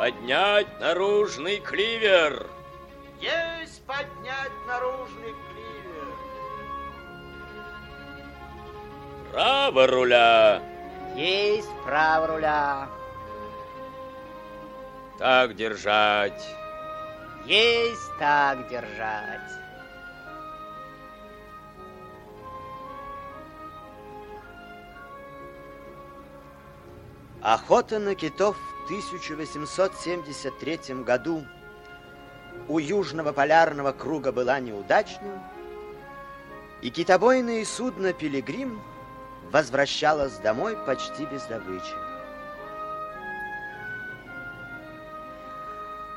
Поднять наружный кливер. Есть поднять наружный кливер. Право руля. Есть право руля. Так держать. Есть так держать. Охота на китов 1873 году у Южного полярного круга была неудачной, и китобойное судно «Пилигрим» возвращалось домой почти без добычи.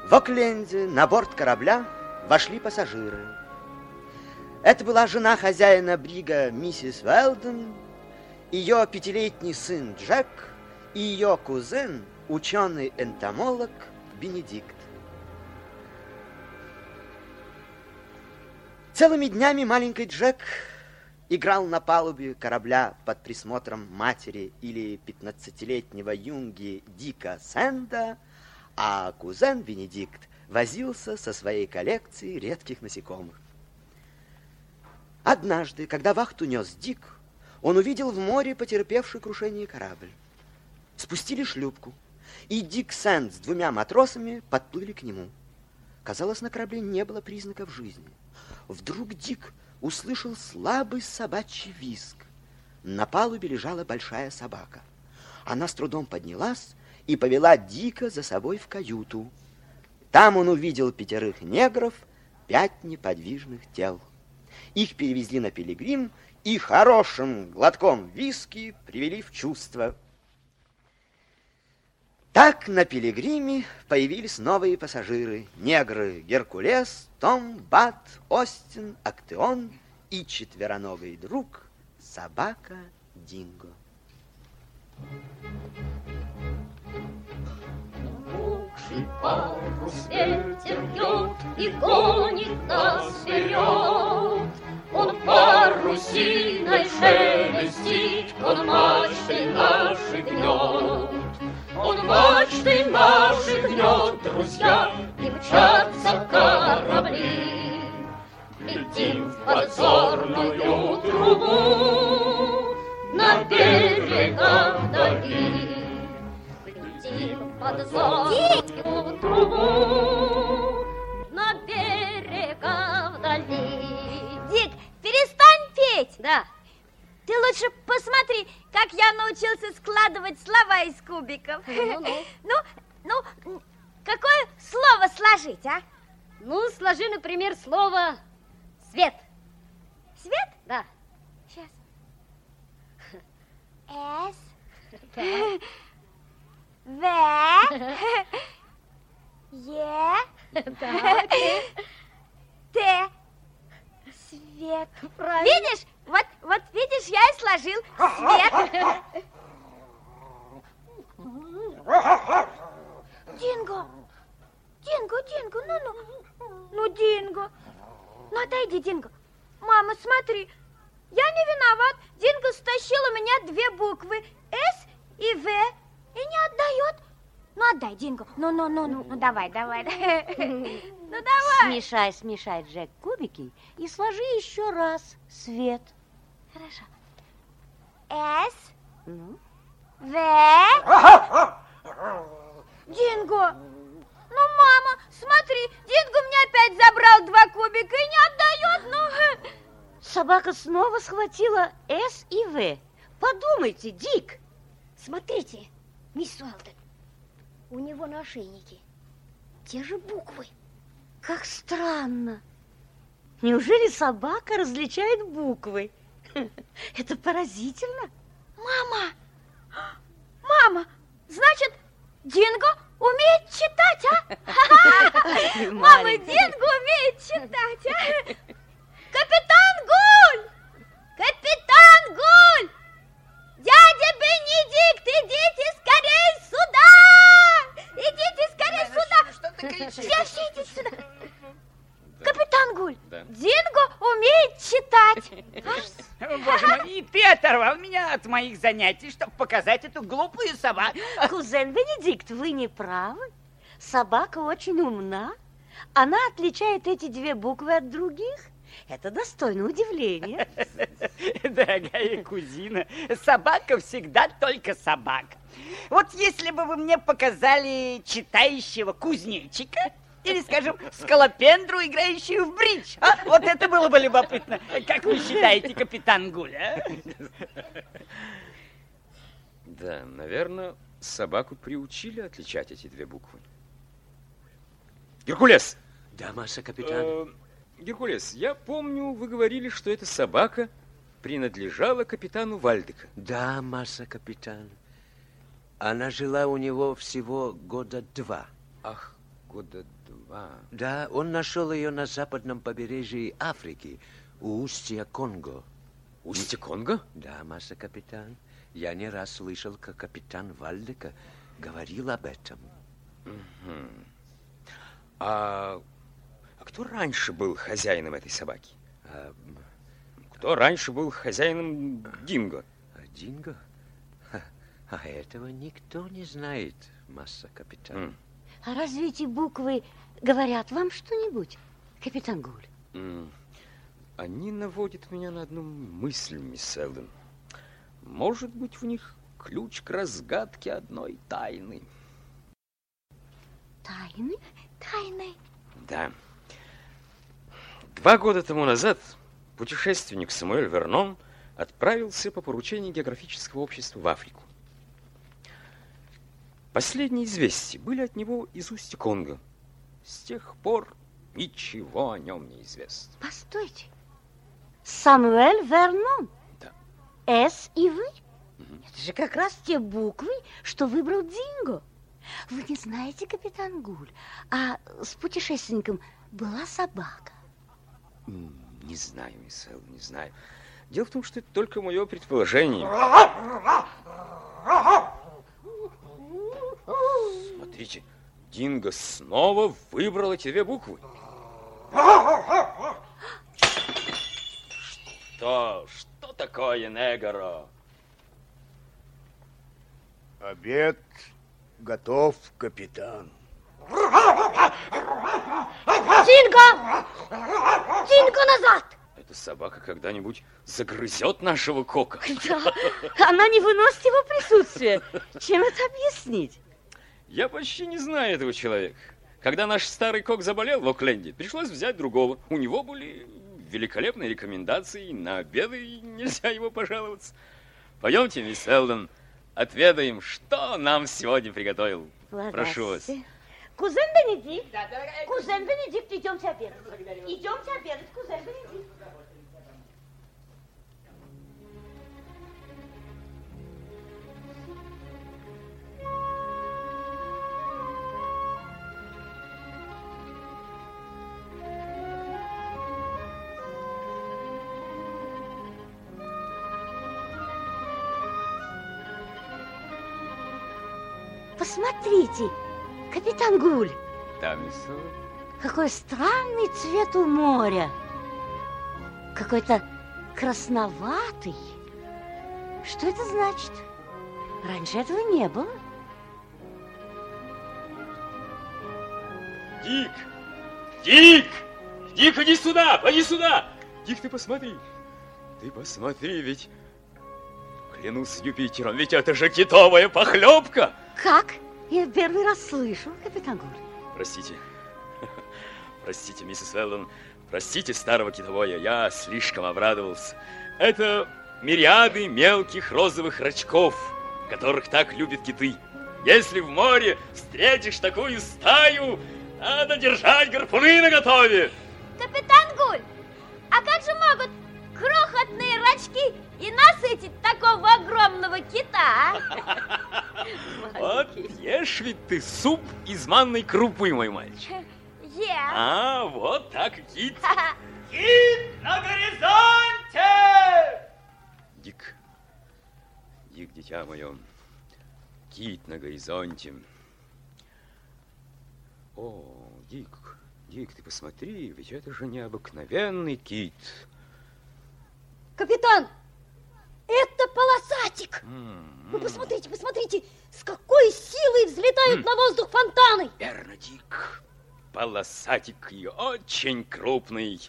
В Окленде на борт корабля вошли пассажиры. Это была жена хозяина брига миссис Уэлден, ее пятилетний сын Джек и ее кузен, ученый-энтомолог Бенедикт. Целыми днями маленький Джек играл на палубе корабля под присмотром матери или пятнадцатилетнего юнги Дика Сэнда, а кузен Бенедикт возился со своей коллекцией редких насекомых. Однажды, когда вахту нес Дик, он увидел в море потерпевший крушение корабль. Спустили шлюпку, и Дик Сэнд с двумя матросами подплыли к нему. Казалось, на корабле не было признаков жизни. Вдруг Дик услышал слабый собачий визг. На палубе лежала большая собака. Она с трудом поднялась и повела Дика за собой в каюту. Там он увидел пятерых негров, пять неподвижных тел. Их перевезли на пилигрим и хорошим глотком виски привели в чувство. Так на пилигриме появились новые пассажиры. Негры Геркулес, Том, Бат, Остин, Актеон и четвероногий друг собака Динго. Бывший парус ветер бьет и гонит нас вперед. Он парусиной шелестит, он мачтой наши гнет. Мачты наши гнет, друзья, и мчатся корабли. Летим в подзорную трубу на берега вдали. Летим в подзорную трубу на берега вдали. Дик, перестань петь! Да, Ты лучше посмотри, как я научился складывать слова из кубиков. Ну-ну. Ну, ну, какое слово сложить, а? ну сложи, например, слово «свет». Свет? Да. Сейчас. С. В. Е. Т. Свет. Правильно. Видишь? Вот, вот видишь, я и сложил свет. Динго! Динго, Динго, ну, ну, Динго. Ну, отойди, Динго. Мама, смотри, я не виноват. Динго стащил у меня две буквы С и В и не отдает. Ну, отдай, Динго. Ну, ну, ну, ну, ну, давай, давай. Ну, давай. Смешай, смешай, Джек, кубики и сложи еще раз свет. Хорошо. С, Ну, В. Динго! Ну, мама, смотри, Динго мне опять забрал два кубика и не отдает. Ну, собака снова схватила С и В. Подумайте, Дик. Смотрите, мисс Уэлден, у него на ошейнике те же буквы. Как странно. Неужели собака различает буквы? Это поразительно. мама, мама, значит, Динго умеет читать, а? Мама. Динго умеет читать, а? Капитан Гуль! Капитан Гуль! Дядя Бенедикт, идите скорее сюда! Идите скорее сюда! Идите сюда! Капитан Гуль, Да. Динго умеет читать. Боже мой, и ты оторвал меня от моих занятий, чтобы показать эту глупую собаку. Кузен Бенедикт, вы не правы. собака очень умна. Она отличает эти две буквы от других. Это достойно удивления. Дорогая кузина, собака всегда только собака. Вот если бы вы мне показали читающего кузнечика, или, скажем, скалопендру, играющую в бридж. А? Вот это было бы любопытно. Как вы считаете, капитан Гуля? Да, наверное, собаку приучили отличать эти две буквы. Геркулес! Да, масса капитан. Геркулес, я помню, вы говорили, что эта собака принадлежала капитану Вальдека. Да, масса капитан. Она жила у него всего года два. Ах, года два. Да, он нашел ее на западном побережье Африки, у устья Конго. Устье Конго? Да, масса капитан. Я не раз слышал, как капитан Вальдека говорил об этом. А, а кто раньше был хозяином этой собаки? А, Кто раньше был хозяином Динго? а Динго? А этого никто не знает, масса капитан. М. А разве эти буквы говорят вам что-нибудь, капитан Гуль? М, Они наводят меня на одну мысль, мисс Элден. Может быть, в них ключ к разгадке одной тайны. Тайны? Тайны. Да. Два года тому назад путешественник Самуэль Вернон отправился по поручению географического общества в Африку. Последние известия были от него из устья Конго. С тех пор ничего о нем не известно. Постойте. Самуэль Вернон. Да. С и вы? Это же как раз те буквы, что выбрал Динго. Вы не знаете, капитан Гуль, а с путешественником была собака. Не знаю, мисс Элл, не знаю. Дело в том, что это только мое предположение. Смотрите, Динго снова выбрал эти две буквы. Что? Что такое, Негоро? Обед готов, капитан. Динго! Динго назад! Эта собака когда-нибудь загрызет нашего кока? Да, она не выносит его присутствие. Чем это объяснить? Я почти не знаю этого человека. Когда наш старый кок заболел в Окленде, пришлось взять другого. У него были великолепные рекомендации на обеды, и нельзя его пожаловаться. Пойдемте, мисс Элден, отведаем, что нам сегодня приготовил. Прошу вас. Кузен Бенедикт, кузен Бенедикт, идемте обедать. Идемте обедать, кузен Бенедикт. Посмотрите, капитан Гуль, Да, мисс какой странный цвет у моря. Какой-то красноватый. Что это значит? Раньше этого не было. Дик! Дик! Дик, иди сюда! Иди сюда! Дик, ты посмотри! Ты посмотри, ведь... Клянусь Юпитером, ведь это же китовая похлебка! Как? Я первый раз слышу, капитан Гуль. Простите. Простите, миссис Веллон. Простите старого китовоя, я слишком обрадовался. Это мириады мелких розовых рачков, которых так любят киты. Если в море встретишь такую стаю, надо держать гарпуны наготове. Капитан Гуль, а как же могут крохотные рачки и насытить такого огромного кита, а? Вот ешь ведь ты суп из манной крупы, мой мальчик. Е. А, вот так кит. Кит на горизонте! Дик, Дик, дитя мое, кит на горизонте. О, Дик, Дик, ты посмотри, ведь это же необыкновенный кит. Капитан, это полосатик. полосатик. Вы посмотрите, посмотрите, с какой силой взлетают на воздух фонтаны. Верно, Дик. Полосатик и очень крупный.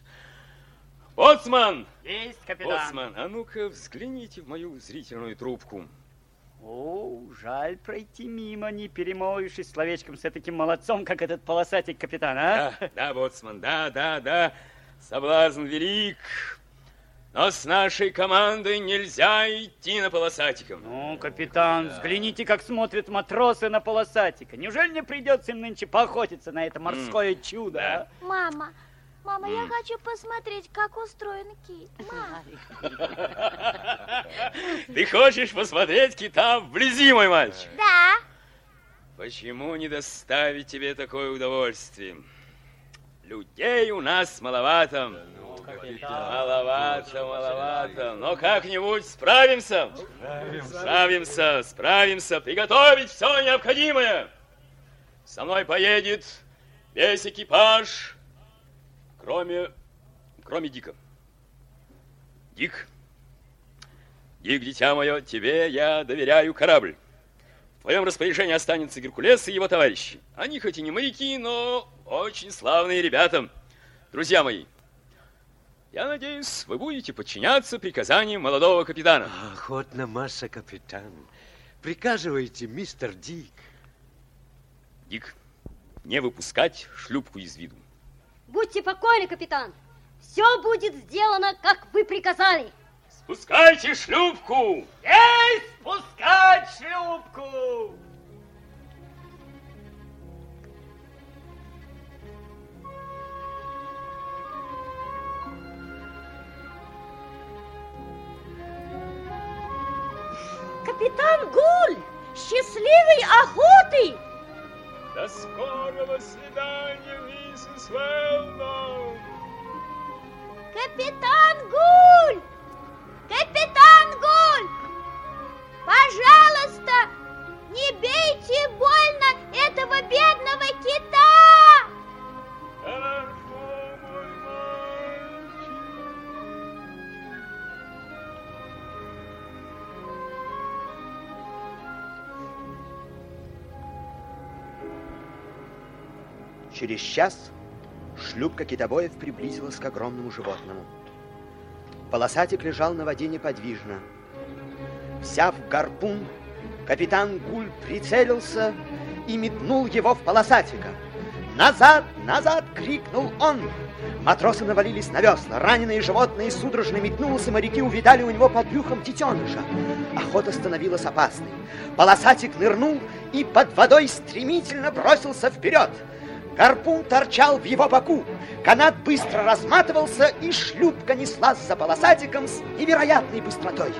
Боцман! Есть, капитан. Боцман, а ну-ка взгляните в мою зрительную трубку. О, жаль пройти мимо, не перемолвившись словечком с таким молодцом, как этот полосатик капитан, а? Да, да, Боцман, да, да, да. Соблазн велик. Но с нашей командой нельзя идти на полосатиком. Ну, капитан, взгляните, как смотрят матросы на полосатика. Неужели не придется им нынче поохотиться на это морское чудо, а? Мама, мама, я хочу посмотреть, как устроен кит. Мам. Ты хочешь посмотреть кита вблизи, мой мальчик? Да. Почему не доставить тебе такое удовольствие? Людей у нас маловато. Маловато, маловато. Но как-нибудь справимся. Справимся, справимся. Приготовить все необходимое. Со мной поедет весь экипаж, кроме, кроме Дика. Дик, Дик, дитя мое, тебе я доверяю корабль. В твоем распоряжении останется Геркулес и его товарищи. Они хоть и не моряки, но очень славные ребята. Друзья мои, я надеюсь, вы будете подчиняться приказаниям молодого капитана. Охотно, масса, капитан. Приказывайте, мистер Дик. Дик, не выпускать шлюпку из виду. Будьте покойны, капитан. Все будет сделано, как вы приказали. Спускайте шлюпку! Ей, спускать шлюпку! Капитан Гуль, счастливой охоты! До скорого свидания, миссис Уэллон! Капитан Гуль! Капитан Гуль! Пожалуйста, не бейте больно этого бедного кита! Через час шлюпка китобоев приблизилась к огромному животному. Полосатик лежал на воде неподвижно. Взяв гарпун, капитан Гуль прицелился и метнул его в полосатика. «Назад! Назад!» — крикнул он. Матросы навалились на весла. Раненые животные судорожно метнулось, и моряки увидали у него под брюхом детеныша. Охота становилась опасной. Полосатик нырнул и под водой стремительно бросился вперед. Гарпун торчал в его боку. Канат быстро разматывался, и шлюпка неслась за полосатиком с невероятной быстротой.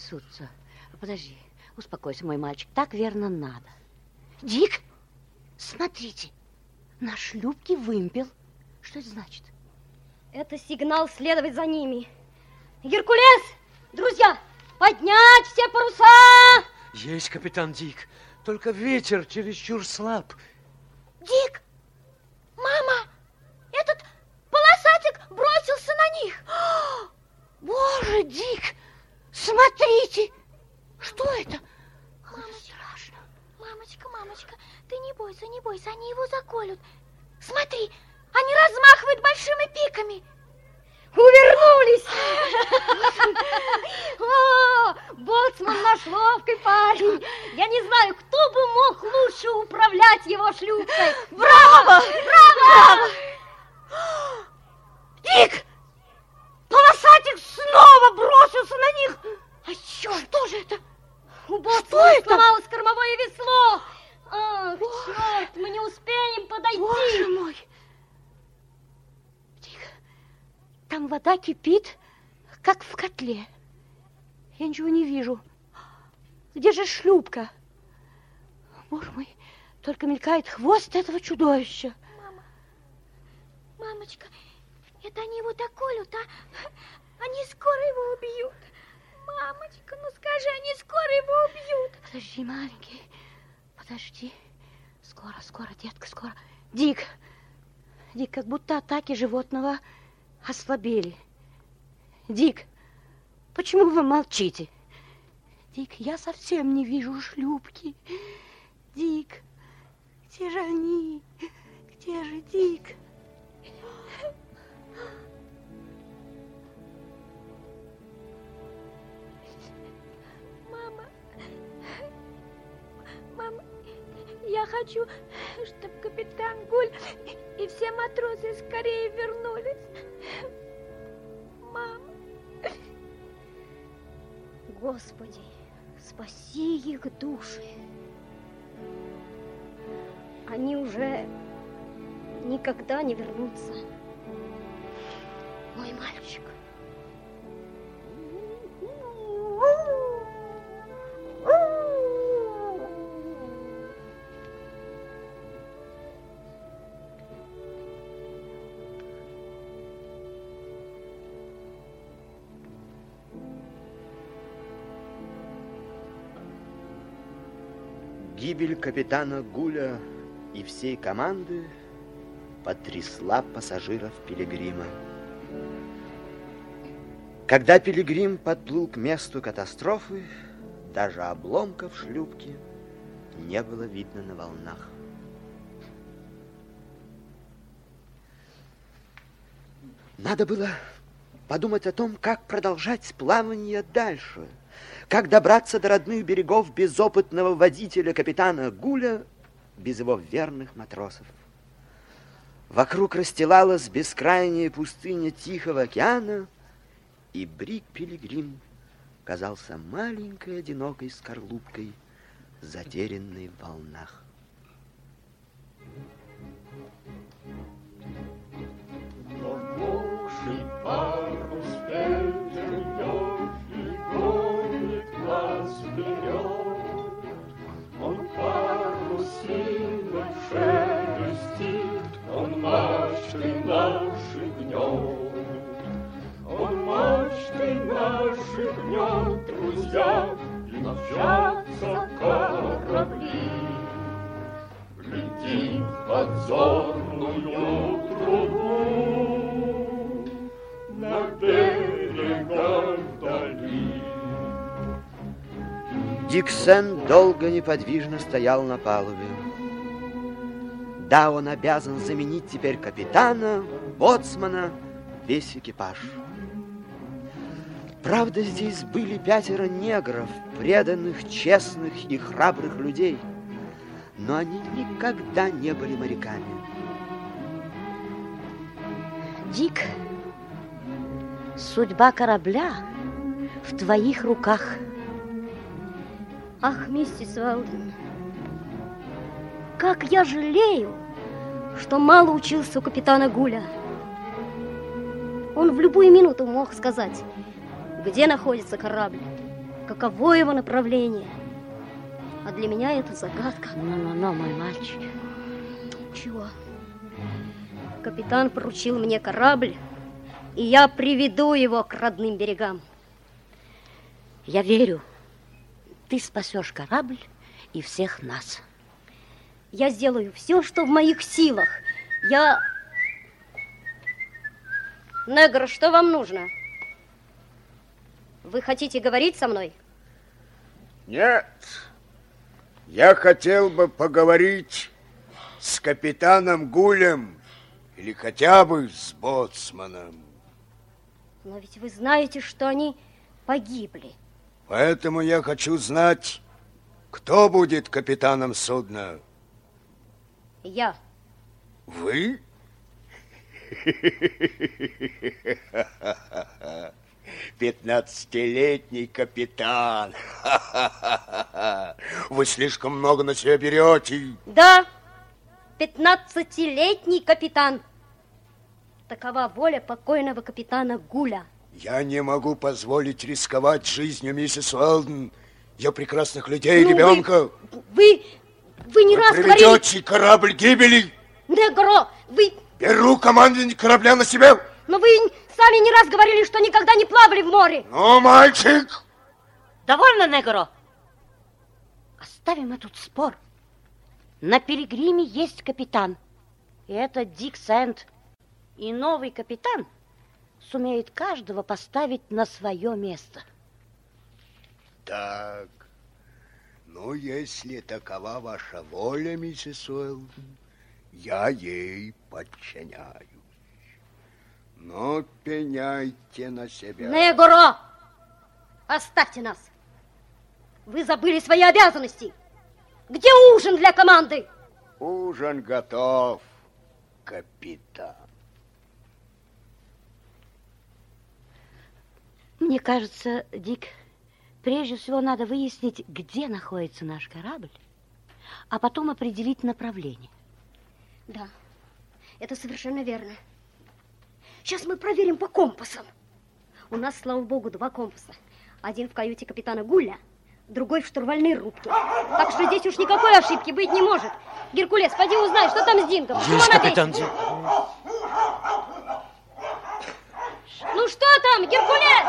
Несутся. Подожди, успокойся, мой мальчик. Так верно надо. Дик, смотрите, на шлюпке вымпел. Что это значит? Это сигнал следовать за ними. Геркулес, друзья, поднять все паруса! Есть, капитан Дик. Только ветер чересчур слаб. Дик, мама, этот полосатик бросился на них. Боже, Дик, смотрите! Что это? Мамочка, мамочка, мамочка, ты не бойся, не бойся, они его заколют. Смотри, они размахивают большими пиками. Увернулись! О, боцман наш ловкий парень. Я не знаю, кто бы мог лучше управлять его шлюпкой. Браво! Браво! Дик! Полосатик снова бросился на них! А черт, что же это? У боцмана сломалось кормовое весло. Ах, черт, мы не успеем подойти. Боже мой! Тихо. Там вода кипит, как в котле. Я ничего не вижу. Где же шлюпка? Боже мой, только мелькает хвост этого чудовища. Мама, мамочка, это они его доколют, а? Они скоро его убьют. Мамочка, ну скажи, они скоро его убьют. Подожди, маленький, подожди. Скоро, скоро, детка, скоро. Дик, Дик, как будто атаки животного ослабели. Дик, почему вы молчите? Дик, я совсем не вижу шлюпки. Дик, где же они? Где же Дик? Хочу, чтобы капитан Гуль и все матросы скорее вернулись. Мама. Господи, спаси их души. Они уже никогда не вернутся. Гибель капитана Гуля и всей команды потрясла пассажиров Пилигрима. Когда Пилигрим подплыл к месту катастрофы, даже обломков шлюпки не было видно на волнах. Надо было подумать о том, как продолжать плавание дальше, как добраться до родных берегов без опытного водителя капитана Гуля, без его верных матросов. Вокруг расстилалась бескрайняя пустыня Тихого океана, и Брик Пилигрим казался маленькой одинокой скорлупкой, затерянной в волнах. Намокший парус друзья, и мчатся корабли. В подзорную трубу на берегах вдали. Диксен долго неподвижно стоял на палубе. Да, он обязан заменить теперь капитана, боцмана, весь экипаж. Правда, здесь были пятеро негров, преданных, честных и храбрых людей, но они никогда не были моряками. Дик, судьба корабля в твоих руках. Ах, миссис Уэлден, как я жалею, что мало учился у капитана Гуля. Он в любую минуту мог сказать, где находится корабль, каково его направление. А для меня это загадка. Ну-ну-ну, мой мальчик. Чего? Капитан поручил мне корабль, и я приведу его к родным берегам. Я верю, ты спасешь корабль и всех нас. Я сделаю все, что в моих силах. Я... Негр, что вам нужно? Вы хотите говорить со мной? Нет. Я хотел бы поговорить с капитаном Гулем или хотя бы с боцманом. Но ведь вы знаете, что они погибли. Поэтому я хочу знать, кто будет капитаном судна. Я. Вы? Пятнадцатилетний капитан. Вы слишком много на себя берете. Да, пятнадцатилетний капитан. Такова воля покойного капитана Гуля. Я не могу позволить рисковать жизнью миссис Уэлден, ее прекрасных людей, Ну, ребенка. Вы, вы не Вы раз говорили... приведете корабль к гибели. Негро, вы... Беру командование корабля на себя. Но вы сами не раз говорили, что никогда не плавали в море. Ну, мальчик, Довольно, Негро. Оставим этот спор. На Пилигриме есть капитан. И это Дик Сэнд. И новый капитан сумеет каждого поставить на свое место. Так, ну, если такова ваша воля, миссис Уэлден, я ей подчиняюсь. Но пеняйте на себя. Негро, оставьте нас. Вы забыли свои обязанности. Где ужин для команды? Ужин готов, капитан. Мне кажется, Дик, прежде всего надо выяснить, где находится наш корабль, а потом определить направление. Да, это совершенно верно. Сейчас мы проверим по компасам. У нас, слава богу, два компаса. Один в каюте капитана Гуля, другой в штурвальной рубке. Так что здесь уж никакой ошибки быть не может. Геркулес, пойди узнай, что там с Динком. Почему Есть, капитан? Дик. Ну что там, Геркулес?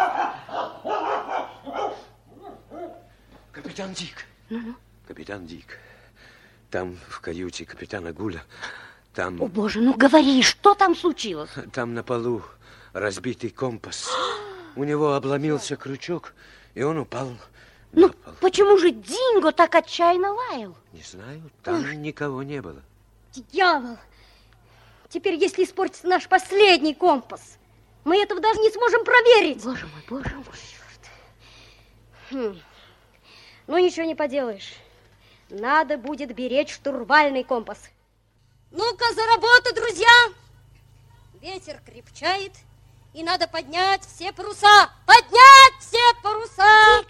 Капитан Дик. Капитан Дик. Там, в каюте капитана Гуля, там, О, боже, ну говори, что там случилось? там на полу разбитый компас. У него обломился крючок, и он упал на Ну, пол. почему же Динго так отчаянно лаял? Не знаю, там никого не было. Дьявол! Теперь, если испортится наш последний компас, мы этого даже не сможем проверить. Боже мой, боже мой. Хм. Ну, ничего не поделаешь. Надо будет беречь штурвальный компас. Ну-ка, за работу, друзья! Ветер крепчает, и надо поднять все паруса. Поднять все паруса!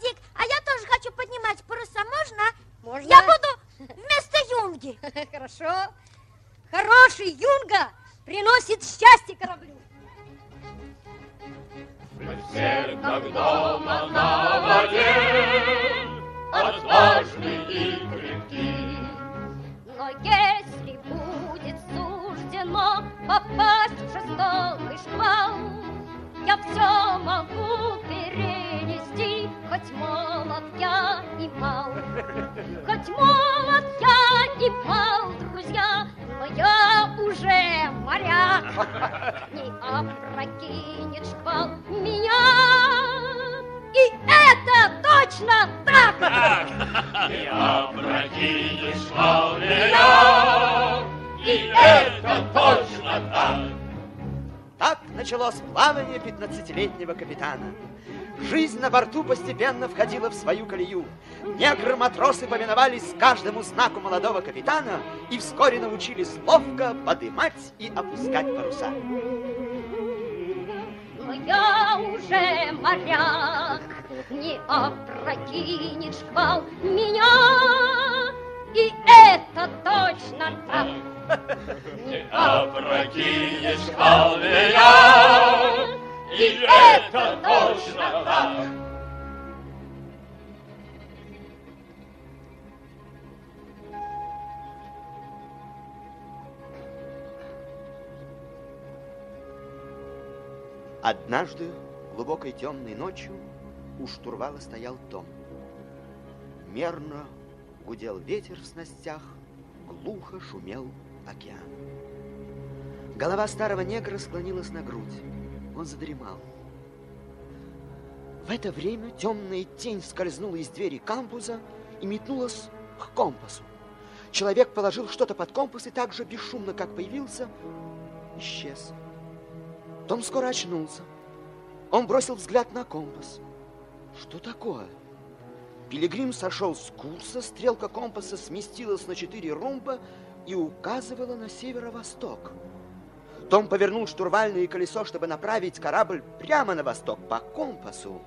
Дик, Дик, а я тоже хочу поднимать паруса, можно? Можно? Я буду вместо юнги. Хорошо. Хороший юнга приносит счастье кораблю. Все, как дома на воде, отважны и крепки. Но если будет суждено попасть в жестокий шквал, я все могу перенести, хоть молод я и мал. Хоть молод я и мал, друзья, но я уже моряк. Не опрокинет шквал меня, и это точно так! Опрокинешь шквал меня, и это точно так. Так началось плавание 15-летнего капитана. Жизнь на борту постепенно входила в свою колею. Негры-матросы повиновались каждому знаку молодого капитана и вскоре научились ловко подымать и опускать паруса. Я уже моряк, не опрокинет шквал меня, и это точно так. Не опрокинешь шквал меня, и это точно так. Однажды, глубокой темной ночью, у штурвала стоял Том. Мерно гудел ветер в снастях, глухо шумел океан. Голова старого негра склонилась на грудь. Он задремал. В это время темная тень скользнула из двери камбуза и метнулась к компасу. Человек положил что-то под компас и так же бесшумно, как появился, исчез. Том скоро очнулся. Он бросил взгляд на компас. Что такое? Пилигрим сошел с курса, стрелка компаса сместилась на четыре румба и указывала на северо-восток. Том повернул штурвальное колесо, чтобы направить корабль прямо на восток по компасу.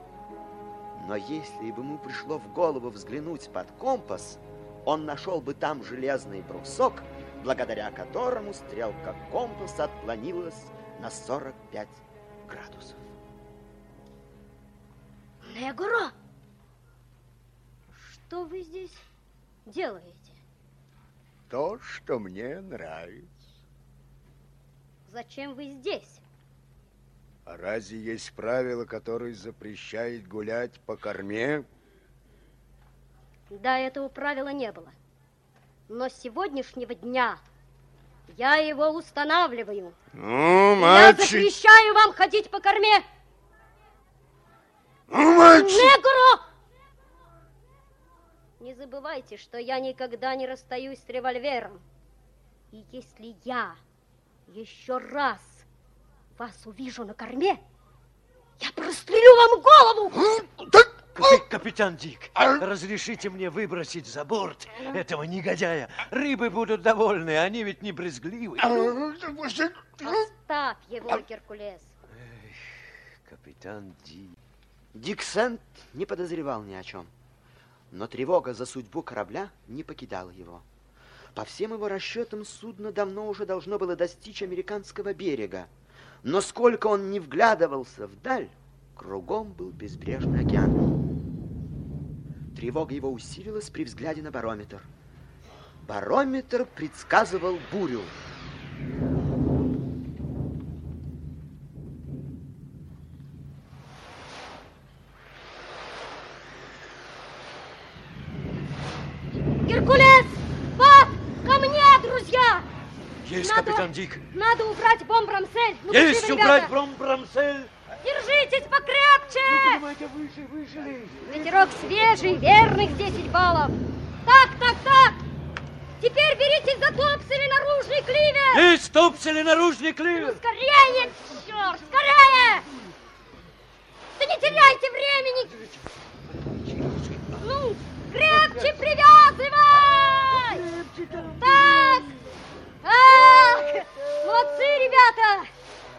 Но если бы ему пришло в голову взглянуть под компас, он нашел бы там железный брусок, благодаря которому стрелка компаса отклонилась на 45 градусов. Негро! Что вы здесь делаете? То, что мне нравится. Зачем вы здесь? А разве есть правило, которое запрещает гулять по корме? Да, этого правила не было. Но с сегодняшнего дня я его устанавливаю. Ну, Я мальчик... запрещаю вам ходить по корме. Ну, мальчик... Негро! Не забывайте, что я никогда не расстаюсь с револьвером. И если я еще раз вас увижу на корме, я прострелю вам голову! Капи- Капитан Дик, разрешите мне выбросить за борт этого негодяя. Рыбы будут довольны, они ведь не брезгливы. Оставь его, Геркулес. Капитан Дик. Дик Сент не подозревал ни о чем. Но тревога за судьбу корабля не покидала его. По всем его расчетам, судно давно уже должно было достичь американского берега. Но сколько он не вглядывался вдаль, кругом был безбрежный океан. Тревога его усилилась при взгляде на барометр. Барометр предсказывал бурю. Геркулес! Пап! Ко мне, друзья! Есть, Надо- капитан Дик. Надо убрать бомбрамсель. Ну, Есть убрать ребята. Держитесь покрепче! Поднимайте выше, выше. Ветерок свежий, верных 10 баллов. Так, так, так. Теперь беритесь за топсели наружный кливер. Есть топсели наружный клевер. Скорее, черт, скорее! Да не теряйте времени! Ну, крепче привязывай! Так! Так! Молодцы, ребята!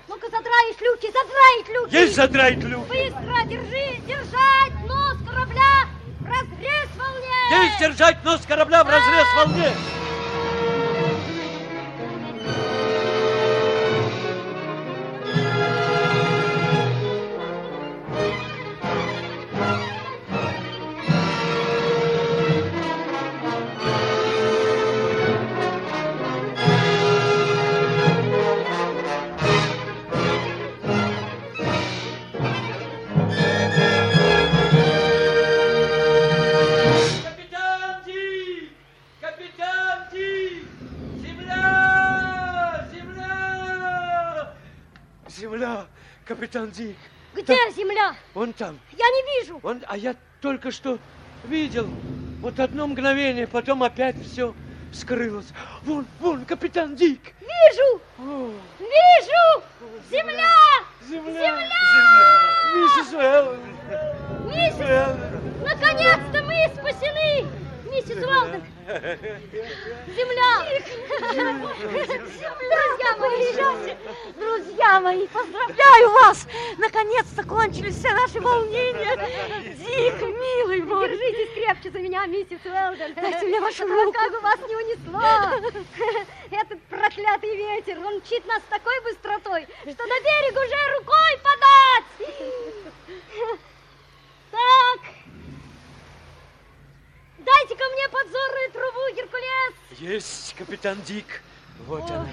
Ну-ка, задраить люки, задраить люки! Есть задраить люк. Быстро, держи, держать нос корабля в разрез волне! Есть держать нос корабля в разрез волне. Капитан Дик! Где земля? Он там. Я не вижу. Он, а я только что видел. Вот одно мгновение, потом опять все скрылось. Вон, вон, капитан Дик! Вижу! О, Вижу! Земля! земля! Земля! Миссис Уэллон! Миссис! Наконец-то мы спасены! Миссис Уэлден! Земля! Друзья мои! Друзья мои, поздравляю вас! Наконец-то кончились все наши волнения. Дик, милый мой. Держитесь крепче за меня, миссис Уэлден! Дайте мне вашу руку. как бы вас не унесло! Этот проклятый ветер, он мчит нас с такой быстротой, что на берег уже рукой подать! Так, дайте-ка мне подзорную трубу, Геркулес! Есть, капитан Дик! Вот она.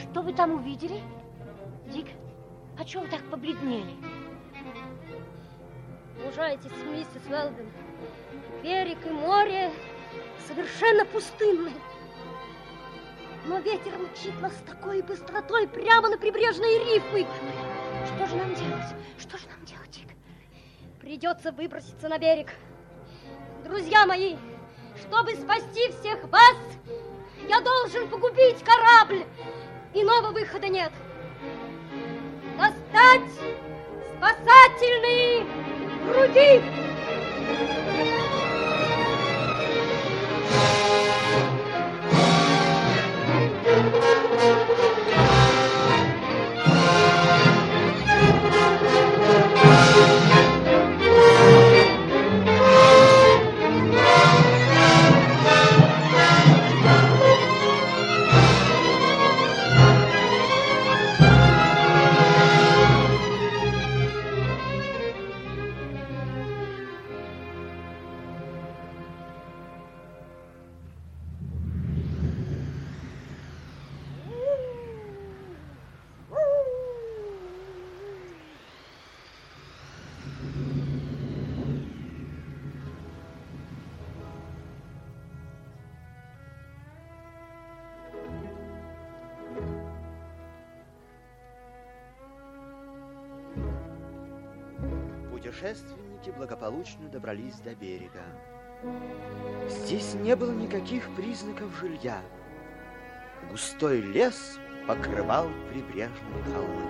Что вы там увидели? Дик, а чего вы так побледнели? Мужайтесь, миссис Уэлден. Берег и море совершенно пустынны. Но ветер мчит нас с такой быстротой прямо на прибрежные рифы. Что же нам делать? Что же нам делать? Придется выброситься на берег. Друзья мои, чтобы спасти всех вас, я должен погубить корабль. Иного выхода нет. Достать спасательные груди! Путешественники благополучно добрались до берега. Здесь не было никаких признаков жилья. Густой лес покрывал прибрежные холмы.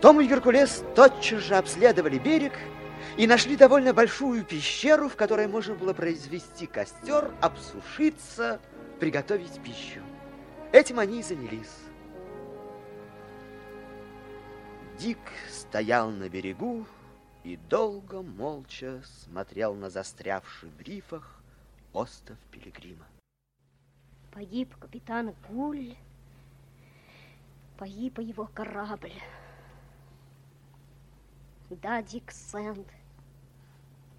Том и Геркулес тотчас же обследовали берег и нашли довольно большую пещеру, в которой можно было произвести костер, обсушиться, приготовить пищу. Этим они и занялись. Дик стоял на берегу и долго молча смотрел на застрявший в рифах остров Пилигрима. Погиб капитан Гуль, погиб его корабль. Да, Дик Сэнд,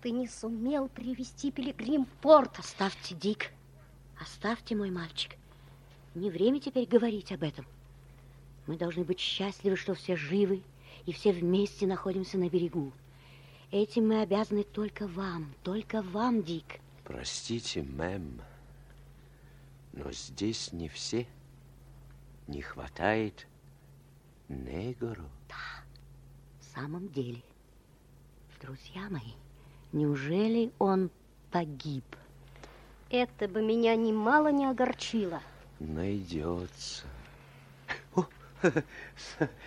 ты не сумел привести Пилигрим в порт. Оставьте, Дик, оставьте, мой мальчик. Не время теперь говорить об этом. Мы должны быть счастливы, что все живы и все вместе находимся на берегу. Этим мы обязаны только вам, только вам, Дик. Простите, мэм, но здесь не все. Не хватает Негору. Да, в самом деле. Друзья мои, неужели он погиб? Это бы меня немало не огорчило. Найдется.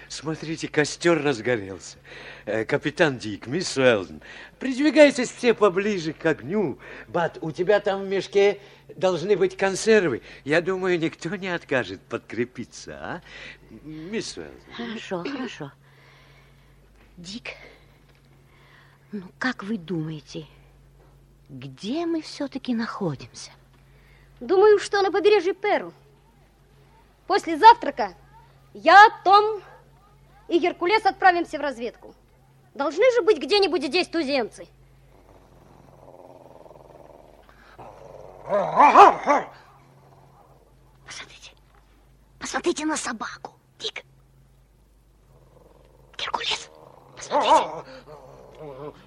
Смотрите, костер разгорелся. Э, капитан Дик, мисс Уэлден, придвигайтесь все поближе к огню. Бат, у тебя там в мешке должны быть консервы. Я думаю, никто не откажет подкрепиться, а? Мисс Уэлден. Хорошо, хорошо. Дик, ну как вы думаете, где мы все-таки находимся? Думаю, что на побережье Перу. После завтрака я, Том и Геркулес отправимся в разведку. Должны же быть где-нибудь здесь туземцы. Посмотрите, посмотрите на собаку, Дик. Геркулес, посмотрите.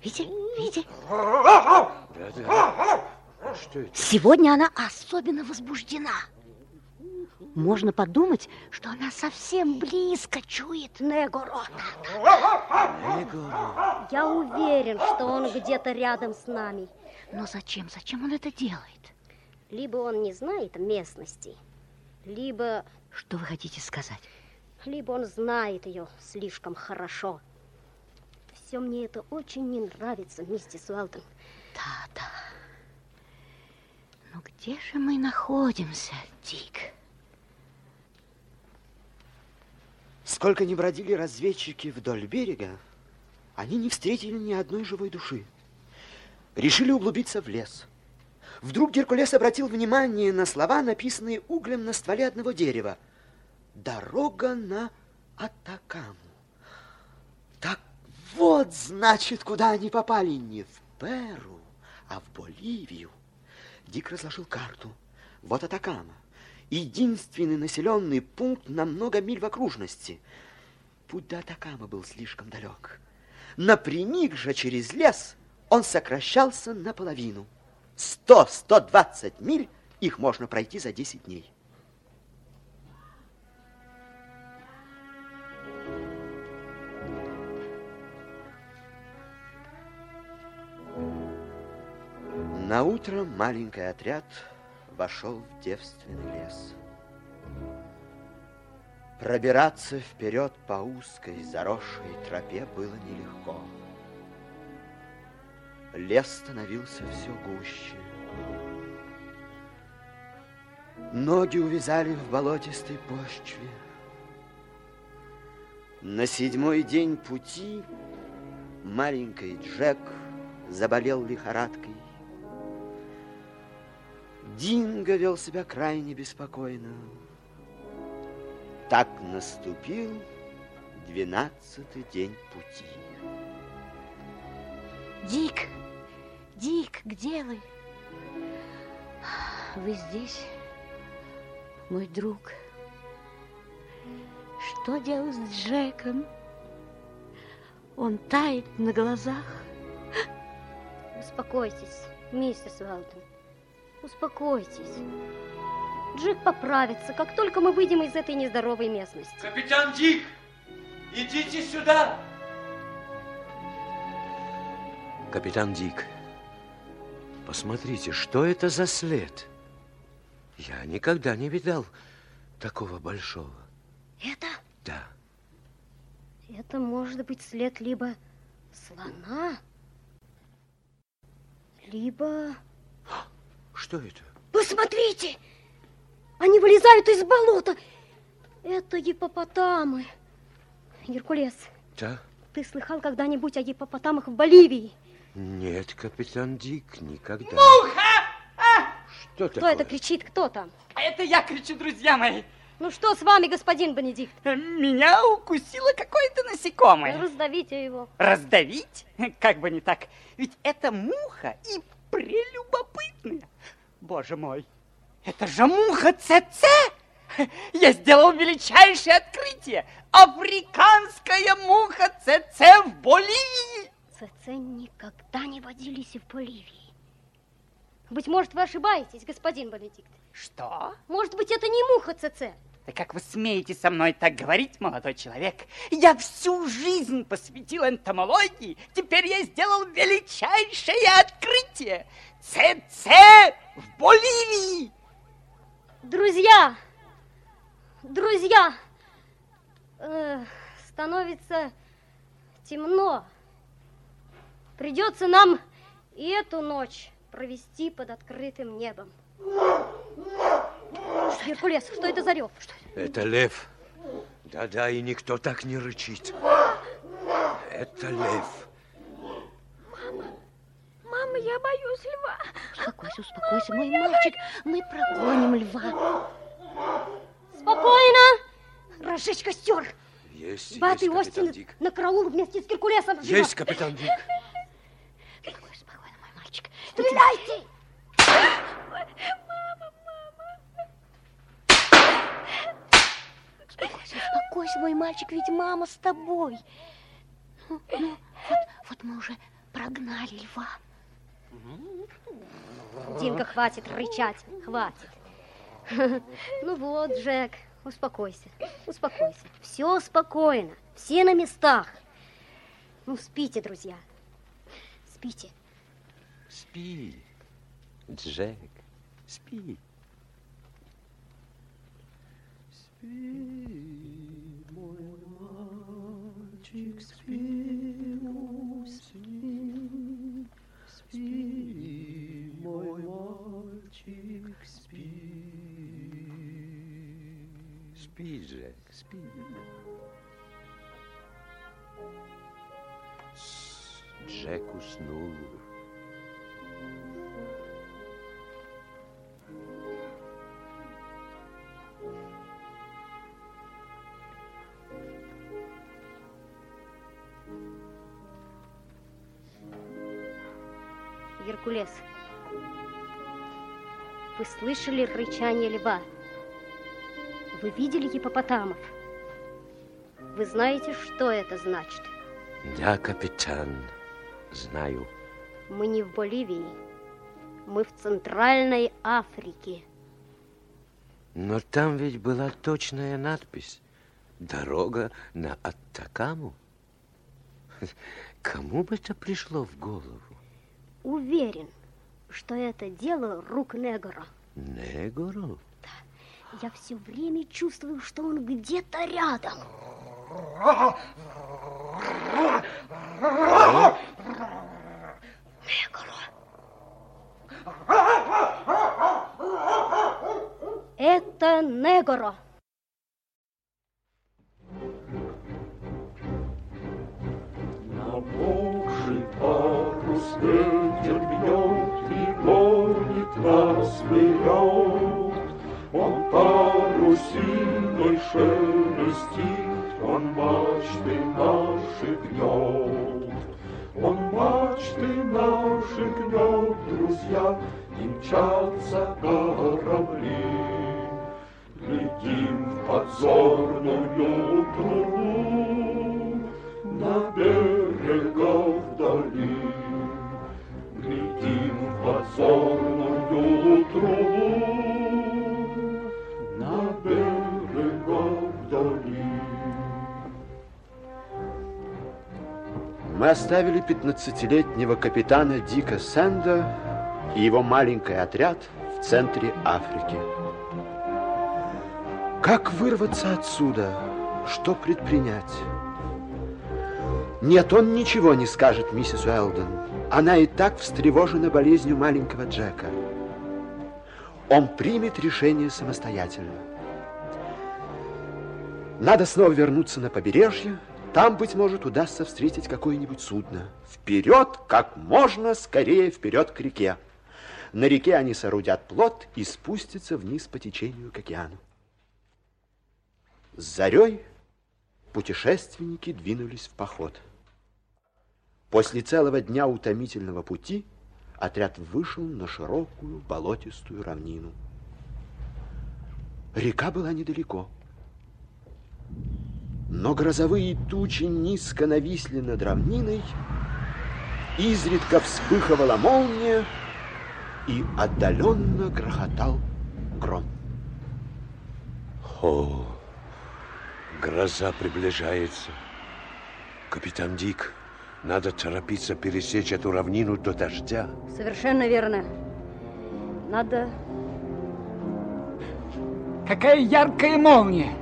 Видите, видите? Да, да. Что это? Сегодня она особенно возбуждена. Можно подумать, что она совсем близко чует. Негоро. Я уверен, что он где-то рядом с нами. Но зачем, зачем он это делает? Либо он не знает местности, либо... Что вы хотите сказать? Либо он знает ее слишком хорошо. Все мне это очень не нравится, миссис Уэлтон. Да, да. Но где же мы находимся, Дик? Сколько ни бродили разведчики вдоль берега, они не встретили ни одной живой души. Решили углубиться в лес. Вдруг Геркулес обратил внимание на слова, написанные углем на стволе одного дерева. «Дорога на Атакаму». Так вот, значит, куда они попали. Не в Перу, а в Боливию. Дик разложил карту. Вот Атакама. Единственный населенный пункт на много миль в окружности. Путь до Атакама был слишком далек. Напрямик же через лес он сокращался наполовину. 100-120 миль их можно пройти за 10 дней. На утро маленький отряд вошел в девственный лес. Пробираться вперед по узкой заросшей тропе было нелегко. Лес становился все гуще. Ноги увязали в болотистой почве. На седьмой день пути маленький Джек заболел лихорадкой. Динго вел себя крайне беспокойно. Так наступил двенадцатый день пути. Дик, Дик, где вы? Вы здесь, мой друг. Что делать с Джеком? Он тает на глазах. Успокойтесь, миссис Уэлтон. Успокойтесь. Джек поправится, как только мы выйдем из этой нездоровой местности. Капитан Дик, идите сюда. Капитан Дик, посмотрите, что это за след? Я никогда не видал такого большого. Это? Да. Это может быть след либо слона, либо... Что это? Посмотрите! Они вылезают из болота. Это гипопотамы. Геркулес. Да? Ты слыхал когда-нибудь о гипопотамах в Боливии? Нет, капитан Дик, никогда. Муха! А! Что Кто такое? это кричит? Кто там? Это я кричу, друзья мои. Ну что с вами, господин Бенедикт? Меня укусило какое-то насекомое. Раздавите его. Раздавить? Как бы не так. Ведь это муха и прелюбопытная. Боже мой, это же муха ЦЦ! Я сделал величайшее открытие. Африканская муха ЦЦ в Боливии. ЦЦ никогда не водились в Боливии. Быть может, вы ошибаетесь, господин Бенедикт. Что? Может быть, это не муха ЦЦ? Да как вы смеете со мной так говорить, молодой человек? Я всю жизнь посвятил энтомологии. Теперь я сделал величайшее открытие. ЦЦ в Боливии. Друзья, друзья, э, становится темно. Придется нам и эту ночь провести под открытым небом. Геркулес, что это за рев? Что Это лев. Да-да, и никто так не рычит. Это лев. Мама, я боюсь льва. Успокойся, успокойся, мой мальчик. Мы прогоним льва. Спокойно! Разжечь костер! Есть, Бат есть, и Остин Дик. на караул вместе с Геркулесом. Живо! Есть, капитан Дик. Спокойно, спокойно, мой мальчик. Стреляйте! Успокойся, мой мальчик, ведь мама с тобой. Ну, ну, вот, вот мы уже прогнали льва. Динка, хватит рычать, хватит. Ну вот, Джек, успокойся, успокойся. Все спокойно, все на местах. Ну, спите, друзья, спите. Спи, Джек, спи. Спи, мой мальчик, спи, усни. Спи, мой мальчик, спи. Спи, Джек, спи. Джек уснул. Геркулес, вы слышали рычание льва? Вы видели гипопотамов? Вы знаете, что это значит? Да, капитан, знаю. Мы не в Боливии, мы в Центральной Африке. Но там ведь была точная надпись. Дорога на Аттакаму. Кому бы это пришло в голову? Уверен, что это дело рук Негора. Негору? Я все время чувствую, что он где-то рядом. Это Негоро. Намокший парус ветер вперед. Он парусиной шелестит, он мачты наши гнет. Он мачты наши гнет, друзья, и мчатся корабли. Глядим в подзорную трубу, на берегах вдали. Глядим в подзорную мы оставили 15-летнего капитана Дика Сэнда и его маленький отряд в центре Африки. Как вырваться отсюда? Что предпринять? Нет, он ничего не скажет миссис Уэлден. Она и так встревожена болезнью маленького Джека. Он примет решение самостоятельно. Надо снова вернуться на побережье. Там, быть может, удастся встретить какое-нибудь судно. Вперед, как можно скорее вперед к реке. На реке они соорудят плот и спустятся вниз по течению к океану. С зарей путешественники двинулись в поход. После целого дня утомительного пути отряд вышел на широкую болотистую равнину. Река была недалеко. Но грозовые тучи низко нависли над равниной, изредка вспыхивала молния и отдаленно грохотал гром. О, гроза приближается. Капитан Дик, надо торопиться пересечь эту равнину до дождя. Совершенно верно. Надо... Какая яркая молния!